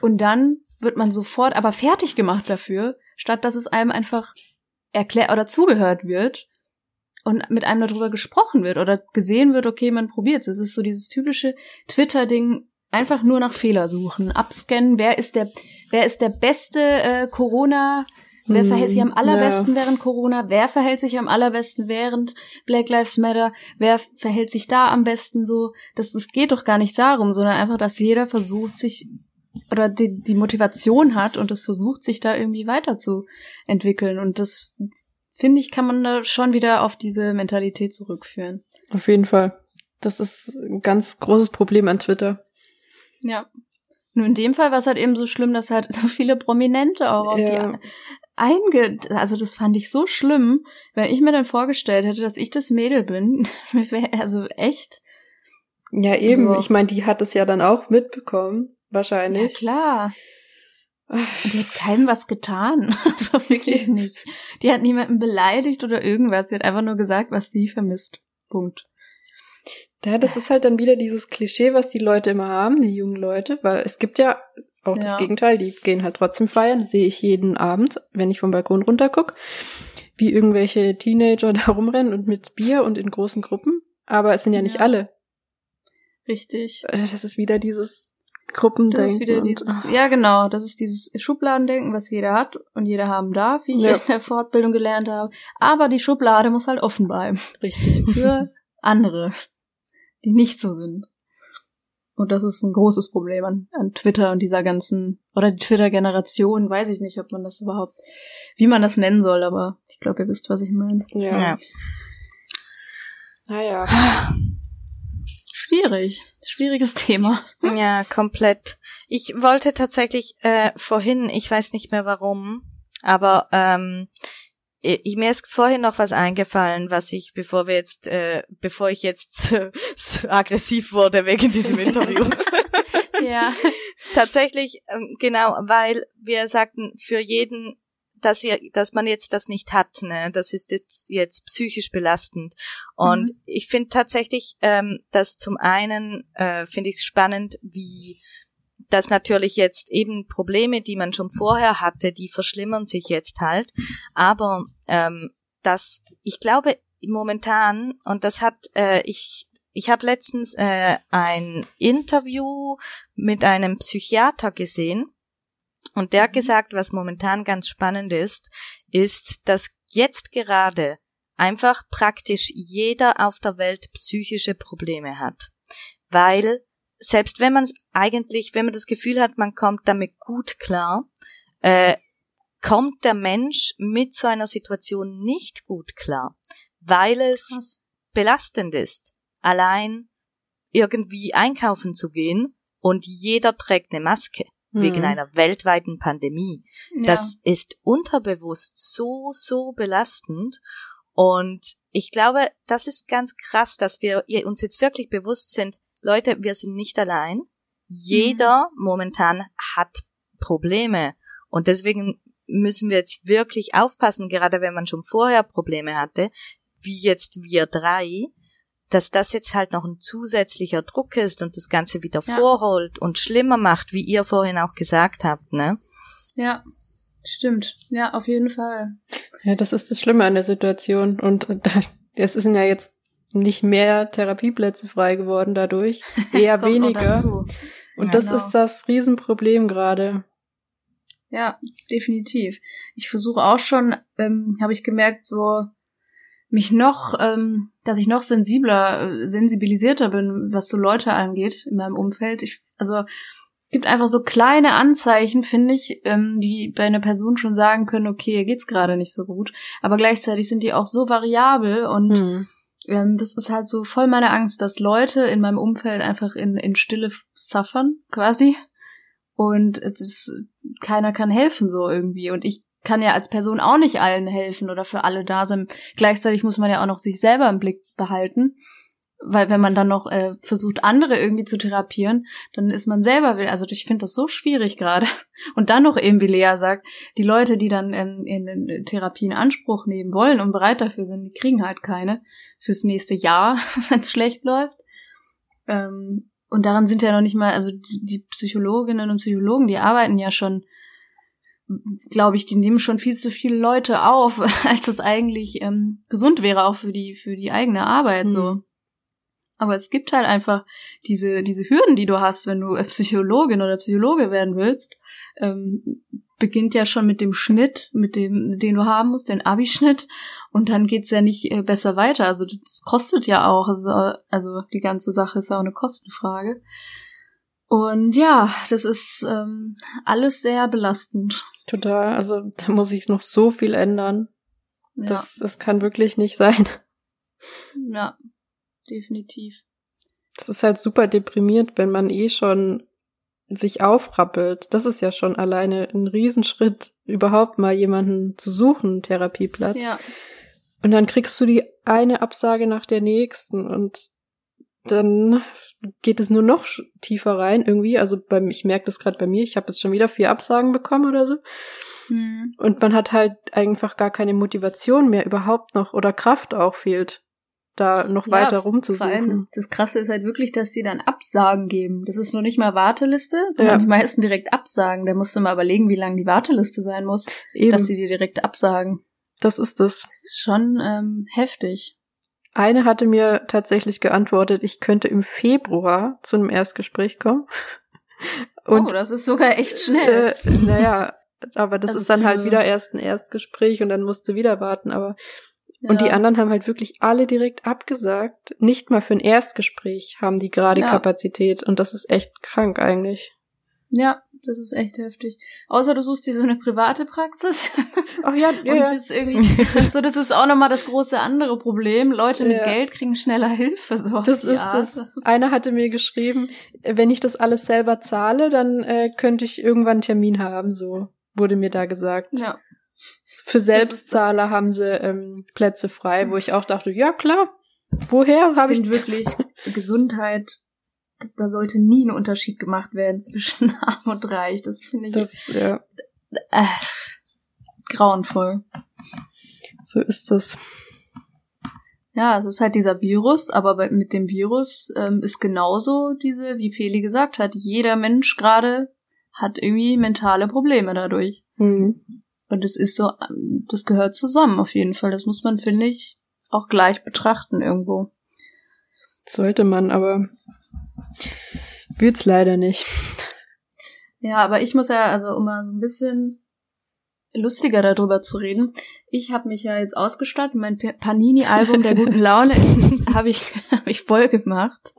Und dann wird man sofort aber fertig gemacht dafür, statt dass es einem einfach erklärt oder zugehört wird und mit einem darüber gesprochen wird oder gesehen wird, okay, man probiert's. Es ist so dieses typische Twitter-Ding, einfach nur nach Fehler suchen, abscannen, wer ist der, wer ist der beste äh, Corona Wer Hm, verhält sich am allerbesten während Corona? Wer verhält sich am allerbesten während Black Lives Matter? Wer verhält sich da am besten so? Das, das geht doch gar nicht darum, sondern einfach, dass jeder versucht, sich oder die, die Motivation hat und es versucht, sich da irgendwie weiterzuentwickeln. Und das, finde ich, kann man da schon wieder auf diese Mentalität zurückführen. Auf jeden Fall. Das ist ein ganz großes Problem an Twitter. Ja. Nur in dem Fall war es halt eben so schlimm, dass halt so viele Prominente auch auf Ja. die einge... Also das fand ich so schlimm, wenn ich mir dann vorgestellt hätte, dass ich das Mädel bin. also echt. Ja, eben. Also- ich meine, die hat es ja dann auch mitbekommen, Ja, wahrscheinlich. klar. Die hat keinem was getan. Also wirklich nicht. Die hat niemanden beleidigt oder irgendwas. Sie hat einfach nur gesagt, was sie vermisst. Punkt. Ja, das ist halt dann wieder dieses Klischee, was die Leute immer haben, die jungen Leute, weil es gibt ja auch Ja. das Gegenteil, die gehen halt trotzdem feiern, sehe ich jeden Abend, wenn ich vom Balkon runter guck, wie irgendwelche Teenager da rumrennen und mit Bier und in großen Gruppen, aber es sind ja nicht Ja. alle. Richtig. Das ist wieder dieses Gruppendenken. Das ist wieder dieses, ja genau, das ist dieses Schubladendenken, was jeder hat und jeder haben darf, wie ich Ja. in der Fortbildung gelernt habe. Aber die Schublade muss halt offen bleiben. richtig. Für andere, die nicht so sind. Und das ist ein großes Problem an, an Twitter und dieser ganzen, oder die Twitter-Generation, weiß ich nicht, ob man das überhaupt, wie man das nennen soll, aber ich glaube, ihr wisst, was ich meine. Ja. Ja. Naja. Schwierig. Schwieriges Thema. Ja, komplett. Ich wollte tatsächlich äh, vorhin, ich weiß nicht mehr warum, aber ähm, ich, mir ist vorhin noch was eingefallen, was ich, bevor wir jetzt, äh, bevor ich jetzt äh, so aggressiv wurde wegen diesem Interview. Ja. Tatsächlich, ähm, genau, weil wir sagten, für jeden, dass ihr, dass man jetzt das nicht hat, ne, das ist jetzt, psychisch belastend. Und Mhm. ich finde tatsächlich, ähm, dass zum einen äh, finde ich es spannend, wie das natürlich jetzt eben Probleme, die man schon vorher hatte, die verschlimmern sich jetzt halt. Aber ähm, das, ich glaube momentan, und das hat, äh, ich, ich habe letztens äh, ein Interview mit einem Psychiater gesehen und der hat gesagt, was momentan ganz spannend ist, ist, dass jetzt gerade einfach praktisch jeder auf der Welt psychische Probleme hat. Weil selbst wenn man es eigentlich, wenn man das Gefühl hat, man kommt damit gut klar, äh, kommt der Mensch mit so einer Situation nicht gut klar, weil es belastend ist, allein irgendwie einkaufen zu gehen und jeder trägt eine Maske wegen Hm. einer weltweiten Pandemie. ja. Das ist unterbewusst so, so belastend. Und ich glaube, das ist ganz krass, dass wir uns jetzt wirklich bewusst sind, Leute, wir sind nicht allein. Jeder momentan hat Probleme. Und deswegen müssen wir jetzt wirklich aufpassen, gerade wenn man schon vorher Probleme hatte, wie jetzt wir drei, dass das jetzt halt noch ein zusätzlicher Druck ist und das Ganze wieder Ja. vorholt und schlimmer macht, wie ihr vorhin auch gesagt habt, ne? Ja, stimmt. Ja, auf jeden Fall. Ja, das ist das Schlimme an der Situation. Und da- es sind ja jetzt nicht mehr Therapieplätze frei geworden dadurch, eher weniger. Und das genau. ist das Riesenproblem gerade. Ja, definitiv. Ich versuche auch schon, ähm, habe ich gemerkt, so mich noch, ähm, dass ich noch sensibler, äh, sensibilisierter bin, was so Leute angeht in meinem Umfeld. Ich, also gibt einfach so kleine Anzeichen, finde ich, ähm, die bei einer Person schon sagen können, okay, ihr geht's gerade nicht so gut. Aber gleichzeitig sind die auch so variabel und Hm. ähm, das ist halt so voll meine Angst, dass Leute in meinem Umfeld einfach in, in Stille suffern, quasi. Und es ist, keiner kann helfen so irgendwie. Und ich kann ja als Person auch nicht allen helfen oder für alle da sein. Gleichzeitig muss man ja auch noch sich selber im Blick behalten. Weil wenn man dann noch äh, versucht, andere irgendwie zu therapieren, dann ist man selber will. Also ich finde das so schwierig gerade. Und dann noch eben, wie Lea sagt, die Leute, die dann ähm, in, in Therapie in Anspruch nehmen wollen und bereit dafür sind, die kriegen halt keine fürs nächste Jahr, wenn es schlecht läuft. Ähm, und daran sind ja noch nicht mal, also die die Psychologinnen und Psychologen, die arbeiten ja schon, glaube ich, die nehmen schon viel zu viele Leute auf, als es eigentlich ähm, gesund wäre, auch für die, für die eigene Arbeit so. Hm. Aber es gibt halt einfach diese, diese Hürden, die du hast, wenn du Psychologin oder Psychologe werden willst, ähm, beginnt ja schon mit dem Schnitt, mit dem, den du haben musst, den Abischnitt. Und dann geht's ja nicht äh, besser weiter. Also das kostet ja auch. Also, also die ganze Sache ist ja auch eine Kostenfrage. Und ja, das ist ähm, alles sehr belastend. Total. Also da muss ich noch so viel ändern. Ja. Das, das kann wirklich nicht sein. Ja, definitiv. Das ist halt super deprimiert, wenn man eh schon sich aufrappelt. Das ist ja schon alleine ein Riesenschritt, überhaupt mal jemanden zu suchen, Therapieplatz. Ja. Und dann kriegst du die eine Absage nach der nächsten und dann geht es nur noch tiefer rein irgendwie. Also beim, ich merke das gerade bei mir, ich habe jetzt schon wieder vier Absagen bekommen oder so. Hm. Und man hat halt einfach gar keine Motivation mehr überhaupt noch oder Kraft auch fehlt da noch ja, weiter rumzusuchen. Vor allem das, das Krasse ist halt wirklich, dass sie dann Absagen geben. Das ist nur nicht mal Warteliste, sondern ja. die meisten direkt Absagen. Da musst du mal überlegen, wie lang die Warteliste sein muss, Eben. dass sie dir direkt absagen. Das ist das. Das ist schon ähm, heftig. Eine hatte mir tatsächlich geantwortet, ich könnte im Februar zu einem Erstgespräch kommen. Und, oh, das ist sogar echt schnell. Äh, naja, aber das, das ist dann halt wieder erst ein Erstgespräch und dann musst du wieder warten. Aber und die anderen haben halt wirklich alle direkt abgesagt. Nicht mal für ein Erstgespräch haben die gerade ja. Kapazität. Und das ist echt krank eigentlich. Ja, das ist echt heftig. Außer du suchst dir so eine private Praxis. Ach ja, ja. Und das, irgendwie, so, das ist auch nochmal das große andere Problem. Leute mit ja. Geld kriegen schneller Hilfe. So das ist Art. das. Einer hatte mir geschrieben, wenn ich das alles selber zahle, dann äh, könnte ich irgendwann einen Termin haben. So wurde mir da gesagt. Ja. Für Selbstzahler haben sie ähm, Plätze frei, wo ich auch dachte, ja klar, woher habe ich... wirklich Gesundheit, da sollte nie ein Unterschied gemacht werden zwischen arm und reich. Das finde ich das, ja. äh, grauenvoll. So ist das. Ja, es ist halt dieser Virus, aber mit dem Virus ähm, ist genauso diese, wie Feli gesagt hat, jeder Mensch gerade hat irgendwie mentale Probleme dadurch. Mhm. Und das ist so, das gehört zusammen auf jeden Fall. Das muss man, finde ich, auch gleich betrachten irgendwo. Sollte man, aber wird's leider nicht. Ja, aber ich muss ja, also um mal so ein bisschen lustiger darüber zu reden. Ich habe mich ja jetzt ausgestattet. Mein Panini-Album der guten Laune habe ich, hab ich voll gemacht.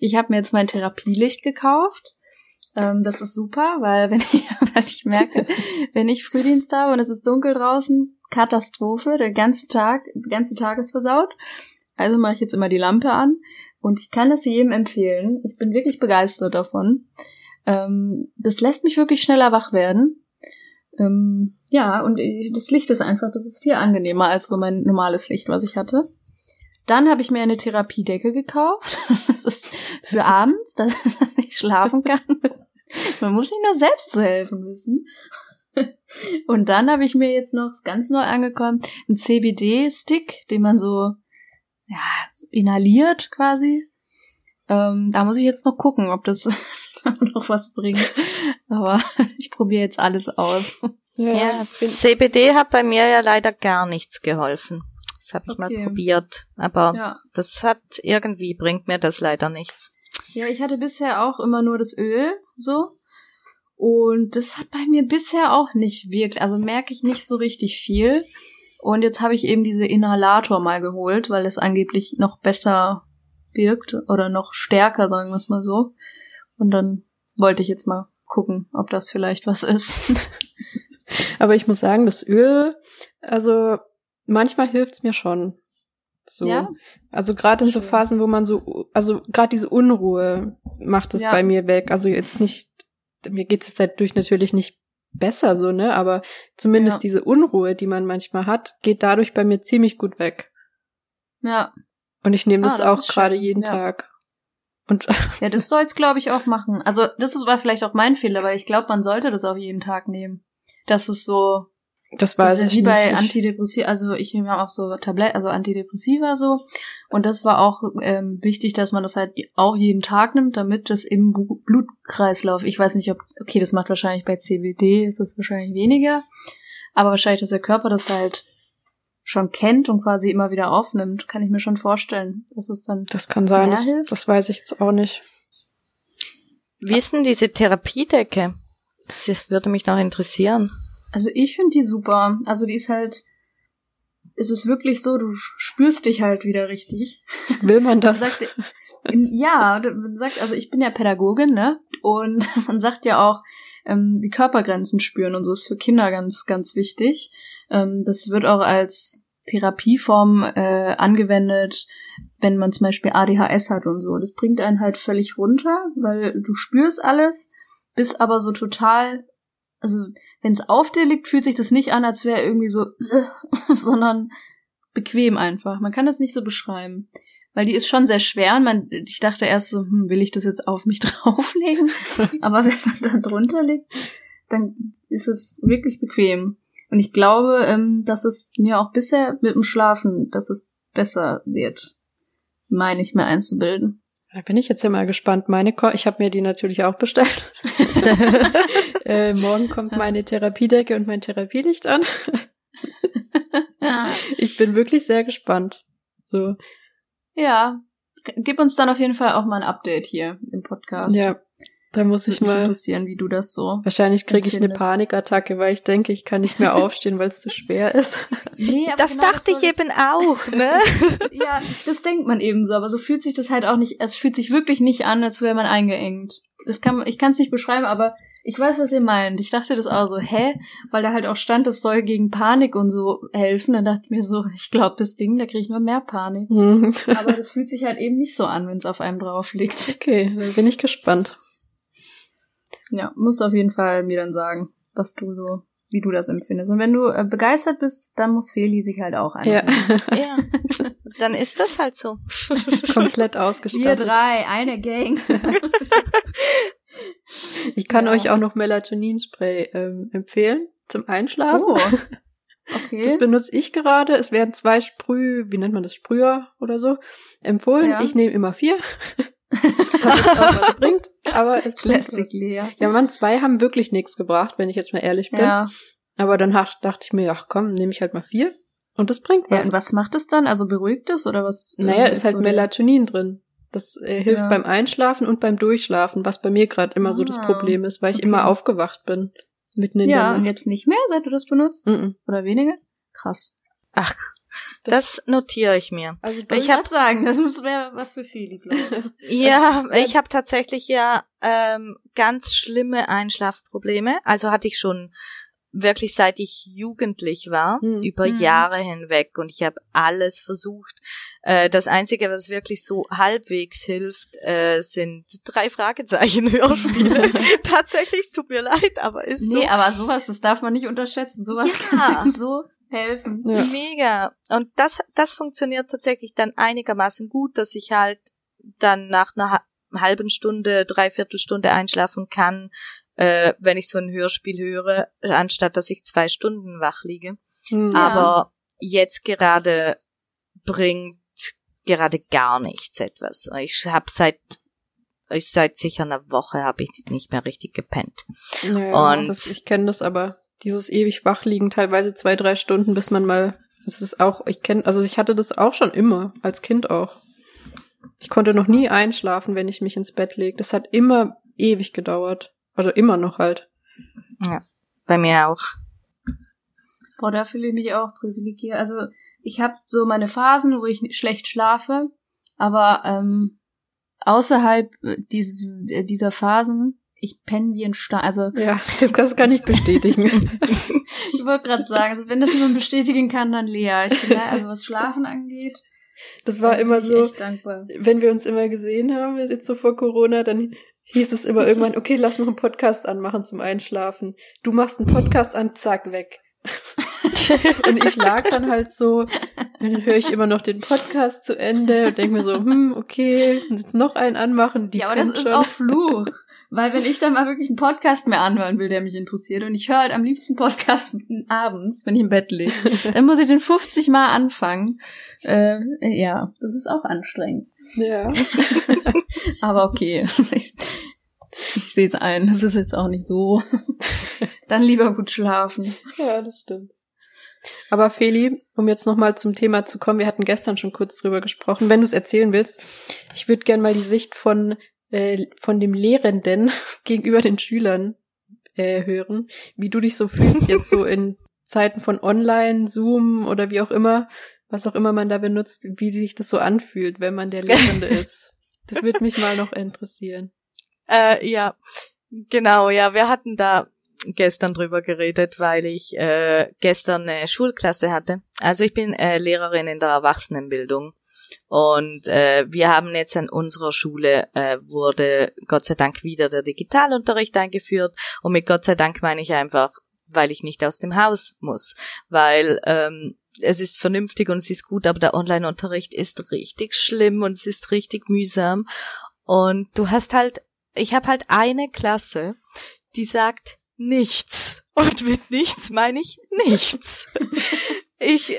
Ich habe mir jetzt mein Therapielicht gekauft. Ähm, das ist super, weil wenn ich, weil ich merke, wenn ich Frühdienst habe und es ist dunkel draußen, Katastrophe, der ganze Tag, der ganze Tag ist versaut. Also mache ich jetzt immer die Lampe an und ich kann es jedem empfehlen. Ich bin wirklich begeistert davon. Ähm, das lässt mich wirklich schneller wach werden. Ähm, ja, und das Licht ist einfach, das ist viel angenehmer als so mein normales Licht, was ich hatte. Dann habe ich mir eine Therapiedecke gekauft. Das ist für abends, dass, dass ich schlafen kann. Man muss sich nur selbst zu helfen wissen. Und dann habe ich mir jetzt noch ganz neu angekommen, einen CBD-Stick, den man so ja, inhaliert quasi. Ähm, da muss ich jetzt noch gucken, ob das noch was bringt. Aber ich probiere jetzt alles aus. Ja, ja CBD hat bei mir ja leider gar nichts geholfen. Das habe ich okay. mal probiert, aber ja. das hat irgendwie bringt mir das leider nichts. Ja, ich hatte bisher auch immer nur das Öl, so. Und das hat bei mir bisher auch nicht wirklich, also merke ich nicht so richtig viel. Und jetzt habe ich eben diese Inhalator mal geholt, weil es angeblich noch besser wirkt oder noch stärker, sagen wir es mal so. Und dann wollte ich jetzt mal gucken, ob das vielleicht was ist. Aber ich muss sagen, das Öl, also manchmal hilft's mir schon. So. Ja? Also gerade in so Phasen, wo man so, also gerade diese Unruhe macht es ja. bei mir weg. Also jetzt nicht, mir geht es dadurch natürlich nicht besser so, ne? Aber zumindest ja. diese Unruhe, die man manchmal hat, geht dadurch bei mir ziemlich gut weg. Ja. Und ich nehme das, ah, das auch gerade jeden ja. Tag. Und ja, das soll's glaube ich auch machen. Also das ist war vielleicht auch mein Fehler, weil ich glaube, man sollte das auch jeden Tag nehmen. Das ist so das weiß das ist wie bei Antidepressiva, also ich nehme auch so Tablet, also Antidepressiva so. Und das war auch ähm, wichtig, dass man das halt auch jeden Tag nimmt, damit das im Blutkreislauf, ich weiß nicht, ob, okay, das macht wahrscheinlich bei CBD, ist das wahrscheinlich weniger, aber wahrscheinlich, dass der Körper das halt schon kennt und quasi immer wieder aufnimmt, kann ich mir schon vorstellen, dass es dann. Das kann sein, das, das weiß ich jetzt auch nicht. Wie ist denn diese Therapiedecke? Das würde mich noch interessieren. Also ich finde die super. Also die ist halt, es ist wirklich so, du spürst dich halt wieder richtig. Will man Man das? sagt, ja, man sagt, also ich bin ja Pädagogin, ne? Und man sagt ja auch, ähm, die Körpergrenzen spüren und so ist für Kinder ganz, ganz wichtig. Ähm, das wird auch als Therapieform äh, angewendet, wenn man zum Beispiel ADHS hat und so. Das bringt einen halt völlig runter, weil du spürst alles, bist aber so total, also wenn es auf dir liegt, fühlt sich das nicht an, als wäre irgendwie so, sondern bequem einfach. Man kann das nicht so beschreiben. Weil die ist schon sehr schwer und man, ich dachte erst so, hm, will ich das jetzt auf mich drauflegen? aber wenn man da drunter liegt, dann ist es wirklich bequem. Und ich glaube, ähm, dass es mir auch bisher mit dem Schlafen, dass es besser wird, meine ich mir einzubilden. Da bin ich jetzt ja mal gespannt. Meine, Ko ich habe mir die natürlich auch bestellt. äh, morgen kommt meine Therapiedecke und mein Therapielicht an. Ich bin wirklich sehr gespannt. So, Ja, gib uns dann auf jeden Fall auch mal ein Update hier im Podcast. ja, da muss Das ich mal. interessieren, wie du das so. Wahrscheinlich kriege ich eine. Panikattacke, weil ich denke, ich kann nicht mehr aufstehen, weil es zu schwer ist. Nee, aber Das genau dachte ich soll eben auch, ne? das- Ja, das denkt man eben so, aber so fühlt sich das halt auch nicht, es fühlt sich wirklich nicht an, als wäre man eingeengt. Das kann man, ich kann es nicht beschreiben, aber ich weiß, was ihr meint. Ich dachte das auch so, hä? Weil da halt auch stand, das soll gegen Panik und so helfen. Dann dachte ich mir so, ich glaube, das Ding, da kriege ich nur mehr Panik. Hm. Aber das fühlt sich halt eben nicht so an, wenn es auf einem drauf liegt. okay, dann bin ich gespannt. Ja, musst auf jeden Fall mir dann sagen, was du so, wie du das empfindest. Und wenn du äh, begeistert bist, dann muss Feli sich halt auch Ja, einbringen. Ja. Dann ist das halt so. komplett Wir ausgestattet. drei, eine Gang. Ich kann Ja. euch auch noch Melatoninspray ähm, empfehlen zum Einschlafen. Oh. Das Okay. benutze ich gerade. Es werden zwei Sprüh, wie nennt man das, Sprüher oder so, empfohlen. Ja. Ich nehme immer vier. Was jetzt auch was bringt, aber es bringt Classic was. leer. Ja, man, zwei haben wirklich nichts gebracht, wenn ich jetzt mal ehrlich bin. Ja. Aber dann dachte ich mir, ach komm, nehme ich halt mal vier. Und das bringt ja. was. Und was macht es dann? Also beruhigt es oder was? naja, äh, ist halt so Melatonin drin. Das äh, hilft Ja. beim Einschlafen und beim Durchschlafen, was bei mir gerade immer so das Ah, Problem ist, weil ich okay. immer aufgewacht bin. Mitten in Ja, der und Nacht. jetzt nicht mehr, seit du das benutzt? Mhm. Oder weniger? Krass. Ach, das notiere ich mir. Also Ich, hab sagen, das muss wäre was für glaube ich. Ja, ich habe tatsächlich ja ähm, ganz schlimme Einschlafprobleme. Also hatte ich schon wirklich seit ich jugendlich war, Hm. über Hm. Jahre hinweg und ich habe alles versucht. Äh, das Einzige, was wirklich so halbwegs hilft, äh, sind drei Fragezeichen Hörspiele. Tatsächlich, es tut mir leid, aber ist so. Nee, aber sowas, das darf man nicht unterschätzen. Sowas Ja. kann so helfen. Ja. Mega. Und das, das funktioniert tatsächlich dann einigermaßen gut, dass ich halt dann nach einer ha- halben Stunde, dreiviertel Stunde einschlafen kann, äh, wenn ich so ein Hörspiel höre, anstatt dass ich zwei Stunden wach liege. Mhm. Ja. Aber jetzt gerade bringt gerade gar nichts etwas. Ich habe seit ich seit sicher einer Woche habe ich nicht mehr richtig gepennt. Ja, Und- das, ich kenne das aber. Dieses ewig wachliegen, teilweise zwei, drei Stunden, bis man mal. Das ist auch, ich kenne, also ich hatte das auch schon immer, als Kind auch. Ich konnte noch nie einschlafen, wenn ich mich ins Bett lege. Das hat immer ewig gedauert. Also immer noch halt. Bei mir auch. Boah, da fühle ich mich auch privilegiert. Also ich habe so meine Phasen, wo ich schlecht schlafe, aber ähm, außerhalb äh, dieses, äh, dieser Phasen, ich penne wie ein Stein. Also Ja, das kann ich bestätigen. ich wollte gerade sagen, also wenn das jemand bestätigen kann, dann Lea. Ich bin da, also was Schlafen angeht, Das war immer so, wenn wir uns immer gesehen haben, jetzt so vor Corona, dann hieß es immer irgendwann, okay, lass noch einen Podcast anmachen zum Einschlafen. Du machst einen Podcast an, zack, weg. Und ich lag dann halt so, dann höre ich immer noch den Podcast zu Ende und denke mir so, hm, okay, und jetzt noch einen anmachen. Die ja, aber das ist schon. auch Fluch. Weil wenn ich dann mal wirklich einen Podcast mehr anhören will, der mich interessiert, und ich höre halt am liebsten Podcast abends, wenn ich im Bett liege, dann muss ich den 50 Mal anfangen. Äh, ja, das ist auch anstrengend. Ja. Aber okay. Ich sehe es ein. Das ist jetzt auch nicht so. Dann lieber gut schlafen. ja, das stimmt. Aber Feli, um jetzt nochmal zum Thema zu kommen, wir hatten gestern schon kurz drüber gesprochen, wenn du es erzählen willst, ich würde gern mal die Sicht von, äh, von dem Lehrenden gegenüber den Schülern äh, hören, wie du dich so fühlst jetzt so in Zeiten von Online, Zoom oder wie auch immer, was auch immer man da benutzt, wie sich das so anfühlt, wenn man der Lehrende ist. Das wird mich mal noch interessieren. Äh, ja, genau, ja, wir hatten da gestern drüber geredet, weil ich äh, gestern eine Schulklasse hatte. Also ich bin äh, Lehrerin in der Erwachsenenbildung und äh, wir haben jetzt an unserer Schule äh, wurde Gott sei Dank wieder der Digitalunterricht eingeführt. Und mit Gott sei Dank meine ich einfach, weil ich nicht aus dem Haus muss, weil ähm, es ist vernünftig und es ist gut, aber der Online-Unterricht ist richtig schlimm und es ist richtig mühsam. Und du hast halt, ich habe halt eine Klasse, die sagt nichts. Und mit nichts meine ich nichts. Ich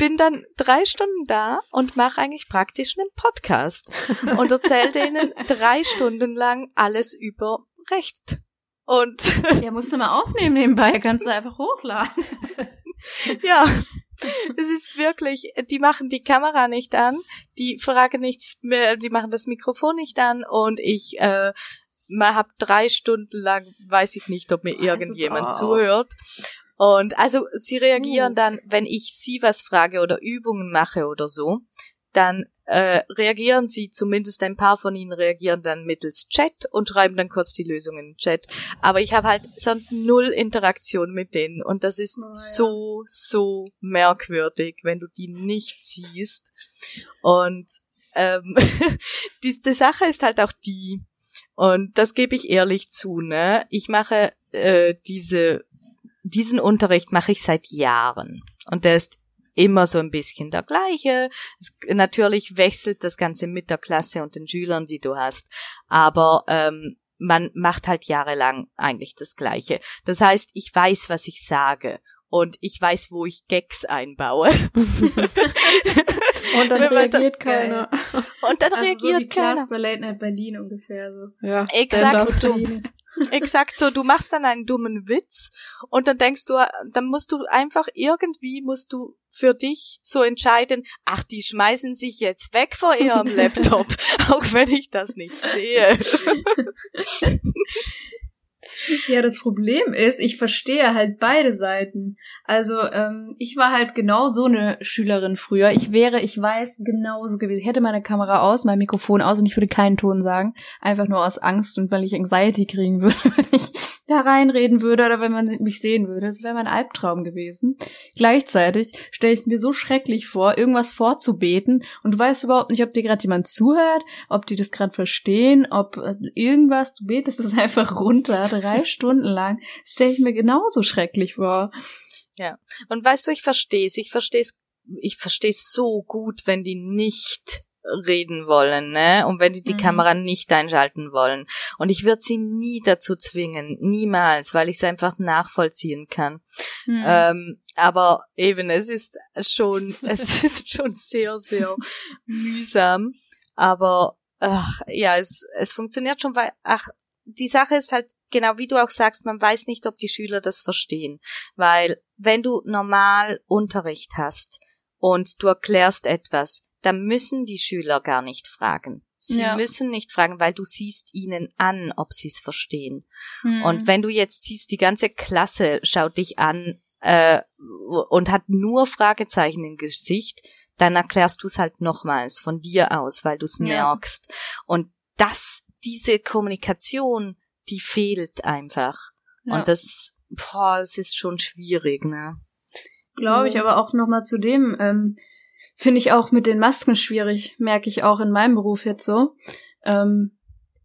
bin dann drei Stunden da und mache eigentlich praktisch einen Podcast und erzähle denen drei Stunden lang alles über Recht. Und ja, musst du mal aufnehmen nebenbei, kannst du einfach hochladen. ja, es ist wirklich, die machen die Kamera nicht an, die fragen nichts mehr, die machen das Mikrofon nicht an und ich äh, hab drei Stunden lang, weiß ich nicht, ob mir irgendjemand zuhört. Und also sie reagieren uh. dann, wenn ich sie was frage oder Übungen mache oder so, dann äh, reagieren sie, zumindest ein paar von ihnen reagieren dann mittels Chat und schreiben dann kurz die Lösung in den Chat. Aber ich habe halt sonst null Interaktion mit denen und das ist oh, ja. so, so merkwürdig, wenn du die nicht siehst. Und ähm, die, die Sache ist halt auch die, und das gebe ich ehrlich zu, ne? Ich mache äh, diese diesen Unterricht mache ich seit Jahren und der ist immer so ein bisschen der gleiche. Es, natürlich wechselt das Ganze mit der Klasse und den Schülern, die du hast, aber ähm, man macht halt jahrelang eigentlich das Gleiche. Das heißt, ich weiß, was ich sage und ich weiß, wo ich Gags einbaue. und dann reagiert keiner. Und dann also reagiert so keiner. Klaas bei Late Night Berlin ungefähr so. Ja, Exakt so. Exakt so. Du machst dann einen dummen Witz und dann denkst du, dann musst du einfach irgendwie musst du für dich so entscheiden, ach, die schmeißen sich jetzt weg vor ihrem Laptop, auch wenn ich das nicht sehe. Ja, das Problem ist, ich verstehe halt beide Seiten. Also ähm, ich war halt genau so eine Schülerin früher. Ich wäre, ich weiß, genauso gewesen. Ich hätte meine Kamera aus, mein Mikrofon aus und ich würde keinen Ton sagen. Einfach nur aus Angst und weil ich Anxiety kriegen würde, wenn ich da reinreden würde oder wenn man mich sehen würde. Das wäre mein Albtraum gewesen. Gleichzeitig stelle ich es mir so schrecklich vor, irgendwas vorzubeten und du weißt überhaupt nicht, ob dir gerade jemand zuhört, ob die das gerade verstehen, ob äh, irgendwas, du betest es einfach runter, drei Stunden lang. Das stelle ich mir genauso schrecklich vor. Ja. Und weißt du, ich verstehe es. Ich verstehe es, ich verstehe es so gut, wenn die nicht reden wollen, ne? Und wenn die die mhm. Kamera nicht einschalten wollen. Und ich würde sie nie dazu zwingen, niemals, weil ich es einfach nachvollziehen kann. Mhm. Ähm, aber eben, es ist schon, es ist schon sehr, sehr mühsam. Aber ach, ja, es, es funktioniert schon, weil, ach, die Sache ist halt, genau wie du auch sagst, man weiß nicht, ob die Schüler das verstehen. Weil wenn du normal Unterricht hast und du erklärst etwas, dann müssen die Schüler gar nicht fragen. Sie ja. müssen nicht fragen, weil du siehst ihnen an, ob sie es verstehen. Hm. Und wenn du jetzt siehst, die ganze Klasse schaut dich an äh, und hat nur Fragezeichen im Gesicht, dann erklärst du es halt nochmals von dir aus, weil du es ja. merkst. Und das diese Kommunikation, die fehlt einfach. Ja. Und das, boah, es ist schon schwierig, ne? Glaube ich, aber auch nochmal zu dem, ähm, finde ich auch mit den Masken schwierig, merke ich auch in meinem Beruf jetzt so. Ähm,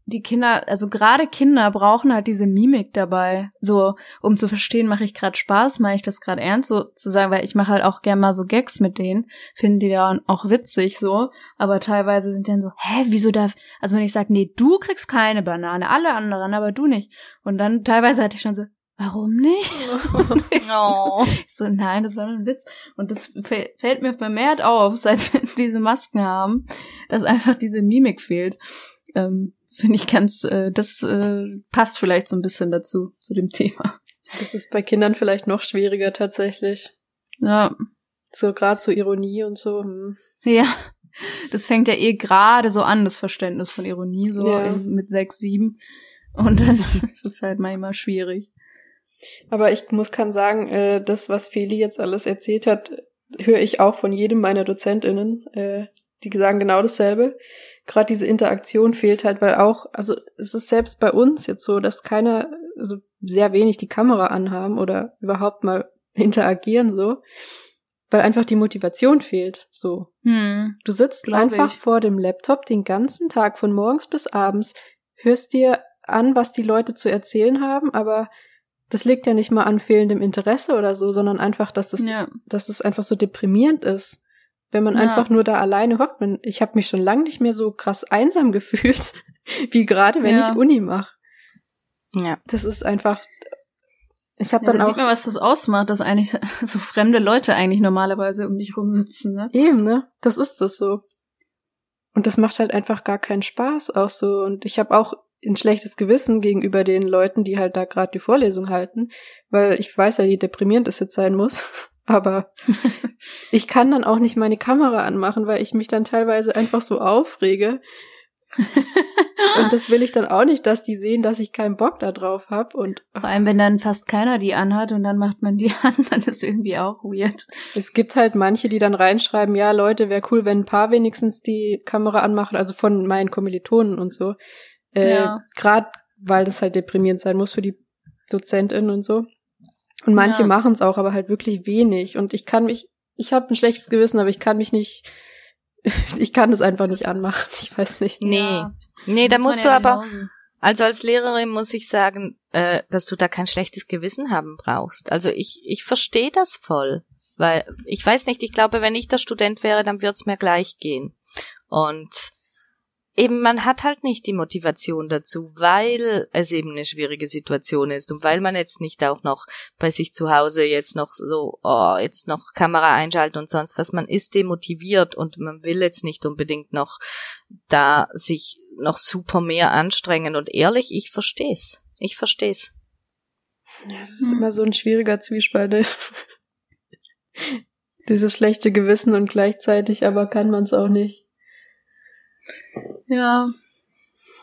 die Kinder, also gerade Kinder brauchen halt diese Mimik dabei, so um zu verstehen, mache ich gerade Spaß, mache ich das gerade ernst, so zu sagen, weil ich mache halt auch gern mal so Gags mit denen, finden die dann auch witzig so, aber teilweise sind die dann so, hä, wieso darf, also wenn ich sage, nee, du kriegst keine Banane, alle anderen, aber du nicht, und dann teilweise hatte ich schon so, warum nicht? Oh. ich so, nein, das war nur ein Witz. Und das fällt mir vermehrt auf, seit wir diese Masken haben, dass einfach diese Mimik fehlt. Ähm, finde ich ganz, äh, das äh, passt vielleicht so ein bisschen dazu, zu dem Thema. Das ist bei Kindern vielleicht noch schwieriger tatsächlich. Ja. So gerade so Ironie und so. Hm. Ja. Das fängt ja eh gerade so an, das Verständnis von Ironie, so Ja. in, mit sechs, sieben. Und dann ist es halt manchmal schwierig. Aber ich muss kann sagen, äh, das, was Feli jetzt alles erzählt hat, höre ich auch von jedem meiner DozentInnen. Äh, die sagen genau dasselbe. Gerade diese Interaktion fehlt halt, weil auch, also es ist selbst bei uns jetzt so, dass keiner, also sehr wenig die Kamera anhaben oder überhaupt mal interagieren so, weil einfach die Motivation fehlt. So, Hm. du sitzt einfach ich. vor dem Laptop den ganzen Tag von morgens bis abends, hörst dir an, was die Leute zu erzählen haben, aber das liegt ja nicht mal an fehlendem Interesse oder so, sondern einfach, dass es Ja. dass es einfach so deprimierend ist, wenn man Ja. einfach nur da alleine hockt. Man- Ich habe mich schon lange nicht mehr so krass einsam gefühlt, wie gerade, wenn Ja. ich Uni mache. Ja. Das ist einfach. Ich habe Ja, dann da auch sieht man, was das ausmacht, dass eigentlich so fremde Leute eigentlich normalerweise um dich rumsitzen, ne? eben, ne? Das ist das so. Und das macht halt einfach gar keinen Spaß auch so. Und ich habe auch ein schlechtes Gewissen gegenüber den Leuten, die halt da gerade die Vorlesung halten, weil ich weiß ja, wie deprimierend es jetzt sein muss. Aber ich kann dann auch nicht meine Kamera anmachen, weil ich mich dann teilweise einfach so aufrege. Und das will ich dann auch nicht, dass die sehen, dass ich keinen Bock da drauf habe. Und Vor allem, wenn dann fast keiner die anhat und dann macht man die an, dann ist irgendwie auch weird. es gibt halt manche, die dann reinschreiben, ja, Leute, wäre cool, wenn ein paar wenigstens die Kamera anmachen, also von meinen Kommilitonen und so. Äh, Ja. Gerade weil das halt deprimierend sein muss für die DozentInnen und so. Und manche Ja. machen es auch, aber halt wirklich wenig. Und ich kann mich, ich habe ein schlechtes Gewissen, aber ich kann mich nicht, ich kann es einfach nicht anmachen. Ich weiß nicht. Nee. Ja. Nee, da musst ja du aber, genauso. also als Lehrerin muss ich sagen, äh, dass du da kein schlechtes Gewissen haben brauchst. Also ich, ich verstehe das voll. Weil, ich weiß nicht, ich glaube, wenn ich der Student wäre, dann würde es mir gleich gehen. Und eben, man hat halt nicht die Motivation dazu, weil es eben eine schwierige Situation ist und weil man jetzt nicht auch noch bei sich zu Hause jetzt noch so, oh, jetzt noch Kamera einschalten und sonst was. Man ist demotiviert und man will jetzt nicht unbedingt noch da sich noch super mehr anstrengen und ehrlich, ich versteh's. Ich versteh's. Ja, das ist immer so ein schwieriger Zwiespalt. ne? Dieses schlechte Gewissen und gleichzeitig aber kann man es auch nicht. Ja,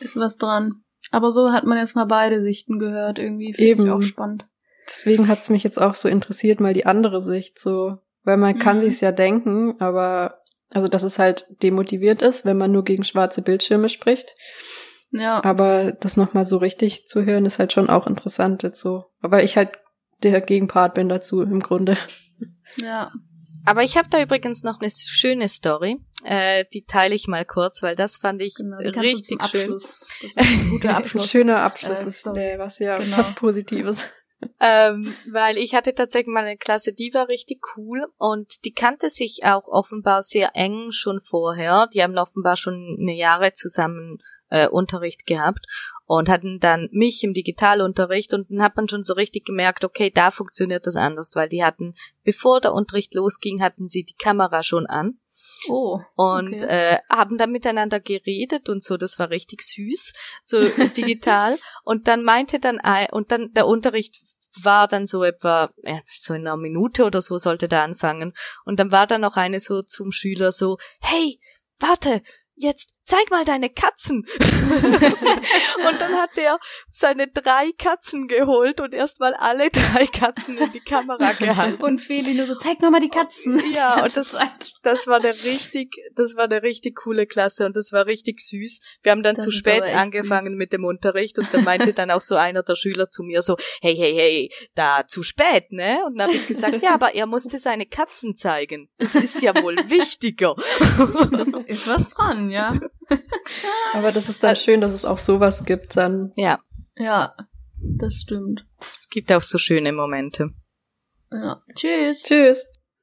ist was dran. Aber so hat man jetzt mal beide Sichten gehört irgendwie. Find Eben. Auch spannend. Deswegen hat es mich jetzt auch so interessiert, mal die andere Sicht so. Weil man kann Mhm. sich's ja denken, aber also dass es halt demotiviert ist, wenn man nur gegen schwarze Bildschirme spricht. Ja. Aber das nochmal so richtig zu hören, ist halt schon auch interessant jetzt so. Weil ich halt der Gegenpart bin dazu im Grunde. Ja. Aber ich habe da übrigens noch eine schöne Story. Äh, die teile ich mal kurz, weil das fand ich Genau, richtig schön. Abschluss. Das ist ein guter Abschluss. Ein schöner Abschluss äh, ist äh, was ja Genau. was Positives. Ähm, weil ich hatte tatsächlich mal eine Klasse, die war richtig cool und die kannte sich auch offenbar sehr eng schon vorher. Die haben offenbar schon eine Jahre zusammen äh, Unterricht gehabt und hatten dann mich im Digitalunterricht und dann hat man schon so richtig gemerkt, okay, da funktioniert das anders, weil die hatten, bevor der Unterricht losging, hatten sie die Kamera schon an Oh. und Okay. äh, haben dann miteinander geredet und so, das war richtig süß, so digital. und dann meinte dann ein, und dann der Unterricht war dann so etwa äh, so in einer Minute oder so sollte der anfangen und dann war dann noch eine so zum Schüler so, hey, warte, jetzt zeig mal deine Katzen. und dann hat er seine drei Katzen geholt und erstmal alle drei Katzen in die Kamera gehalten. Und Feli nur so, zeig mir mal die Katzen. Ja, Die und das, das war eine richtig, das war eine richtig coole Klasse und das war richtig süß. Wir haben dann Das zu spät angefangen süß. mit dem Unterricht und dann meinte dann auch so einer der Schüler zu mir so, hey, hey, hey, da zu spät, ne? Und dann habe ich gesagt, ja, aber er musste seine Katzen zeigen. Das ist ja wohl wichtiger. Ist was dran, ja. Aber das ist dann schön, dass es auch sowas gibt dann. Ja, Ja, das stimmt. es gibt auch so schöne Momente. Ja. Tschüss. Tschüss.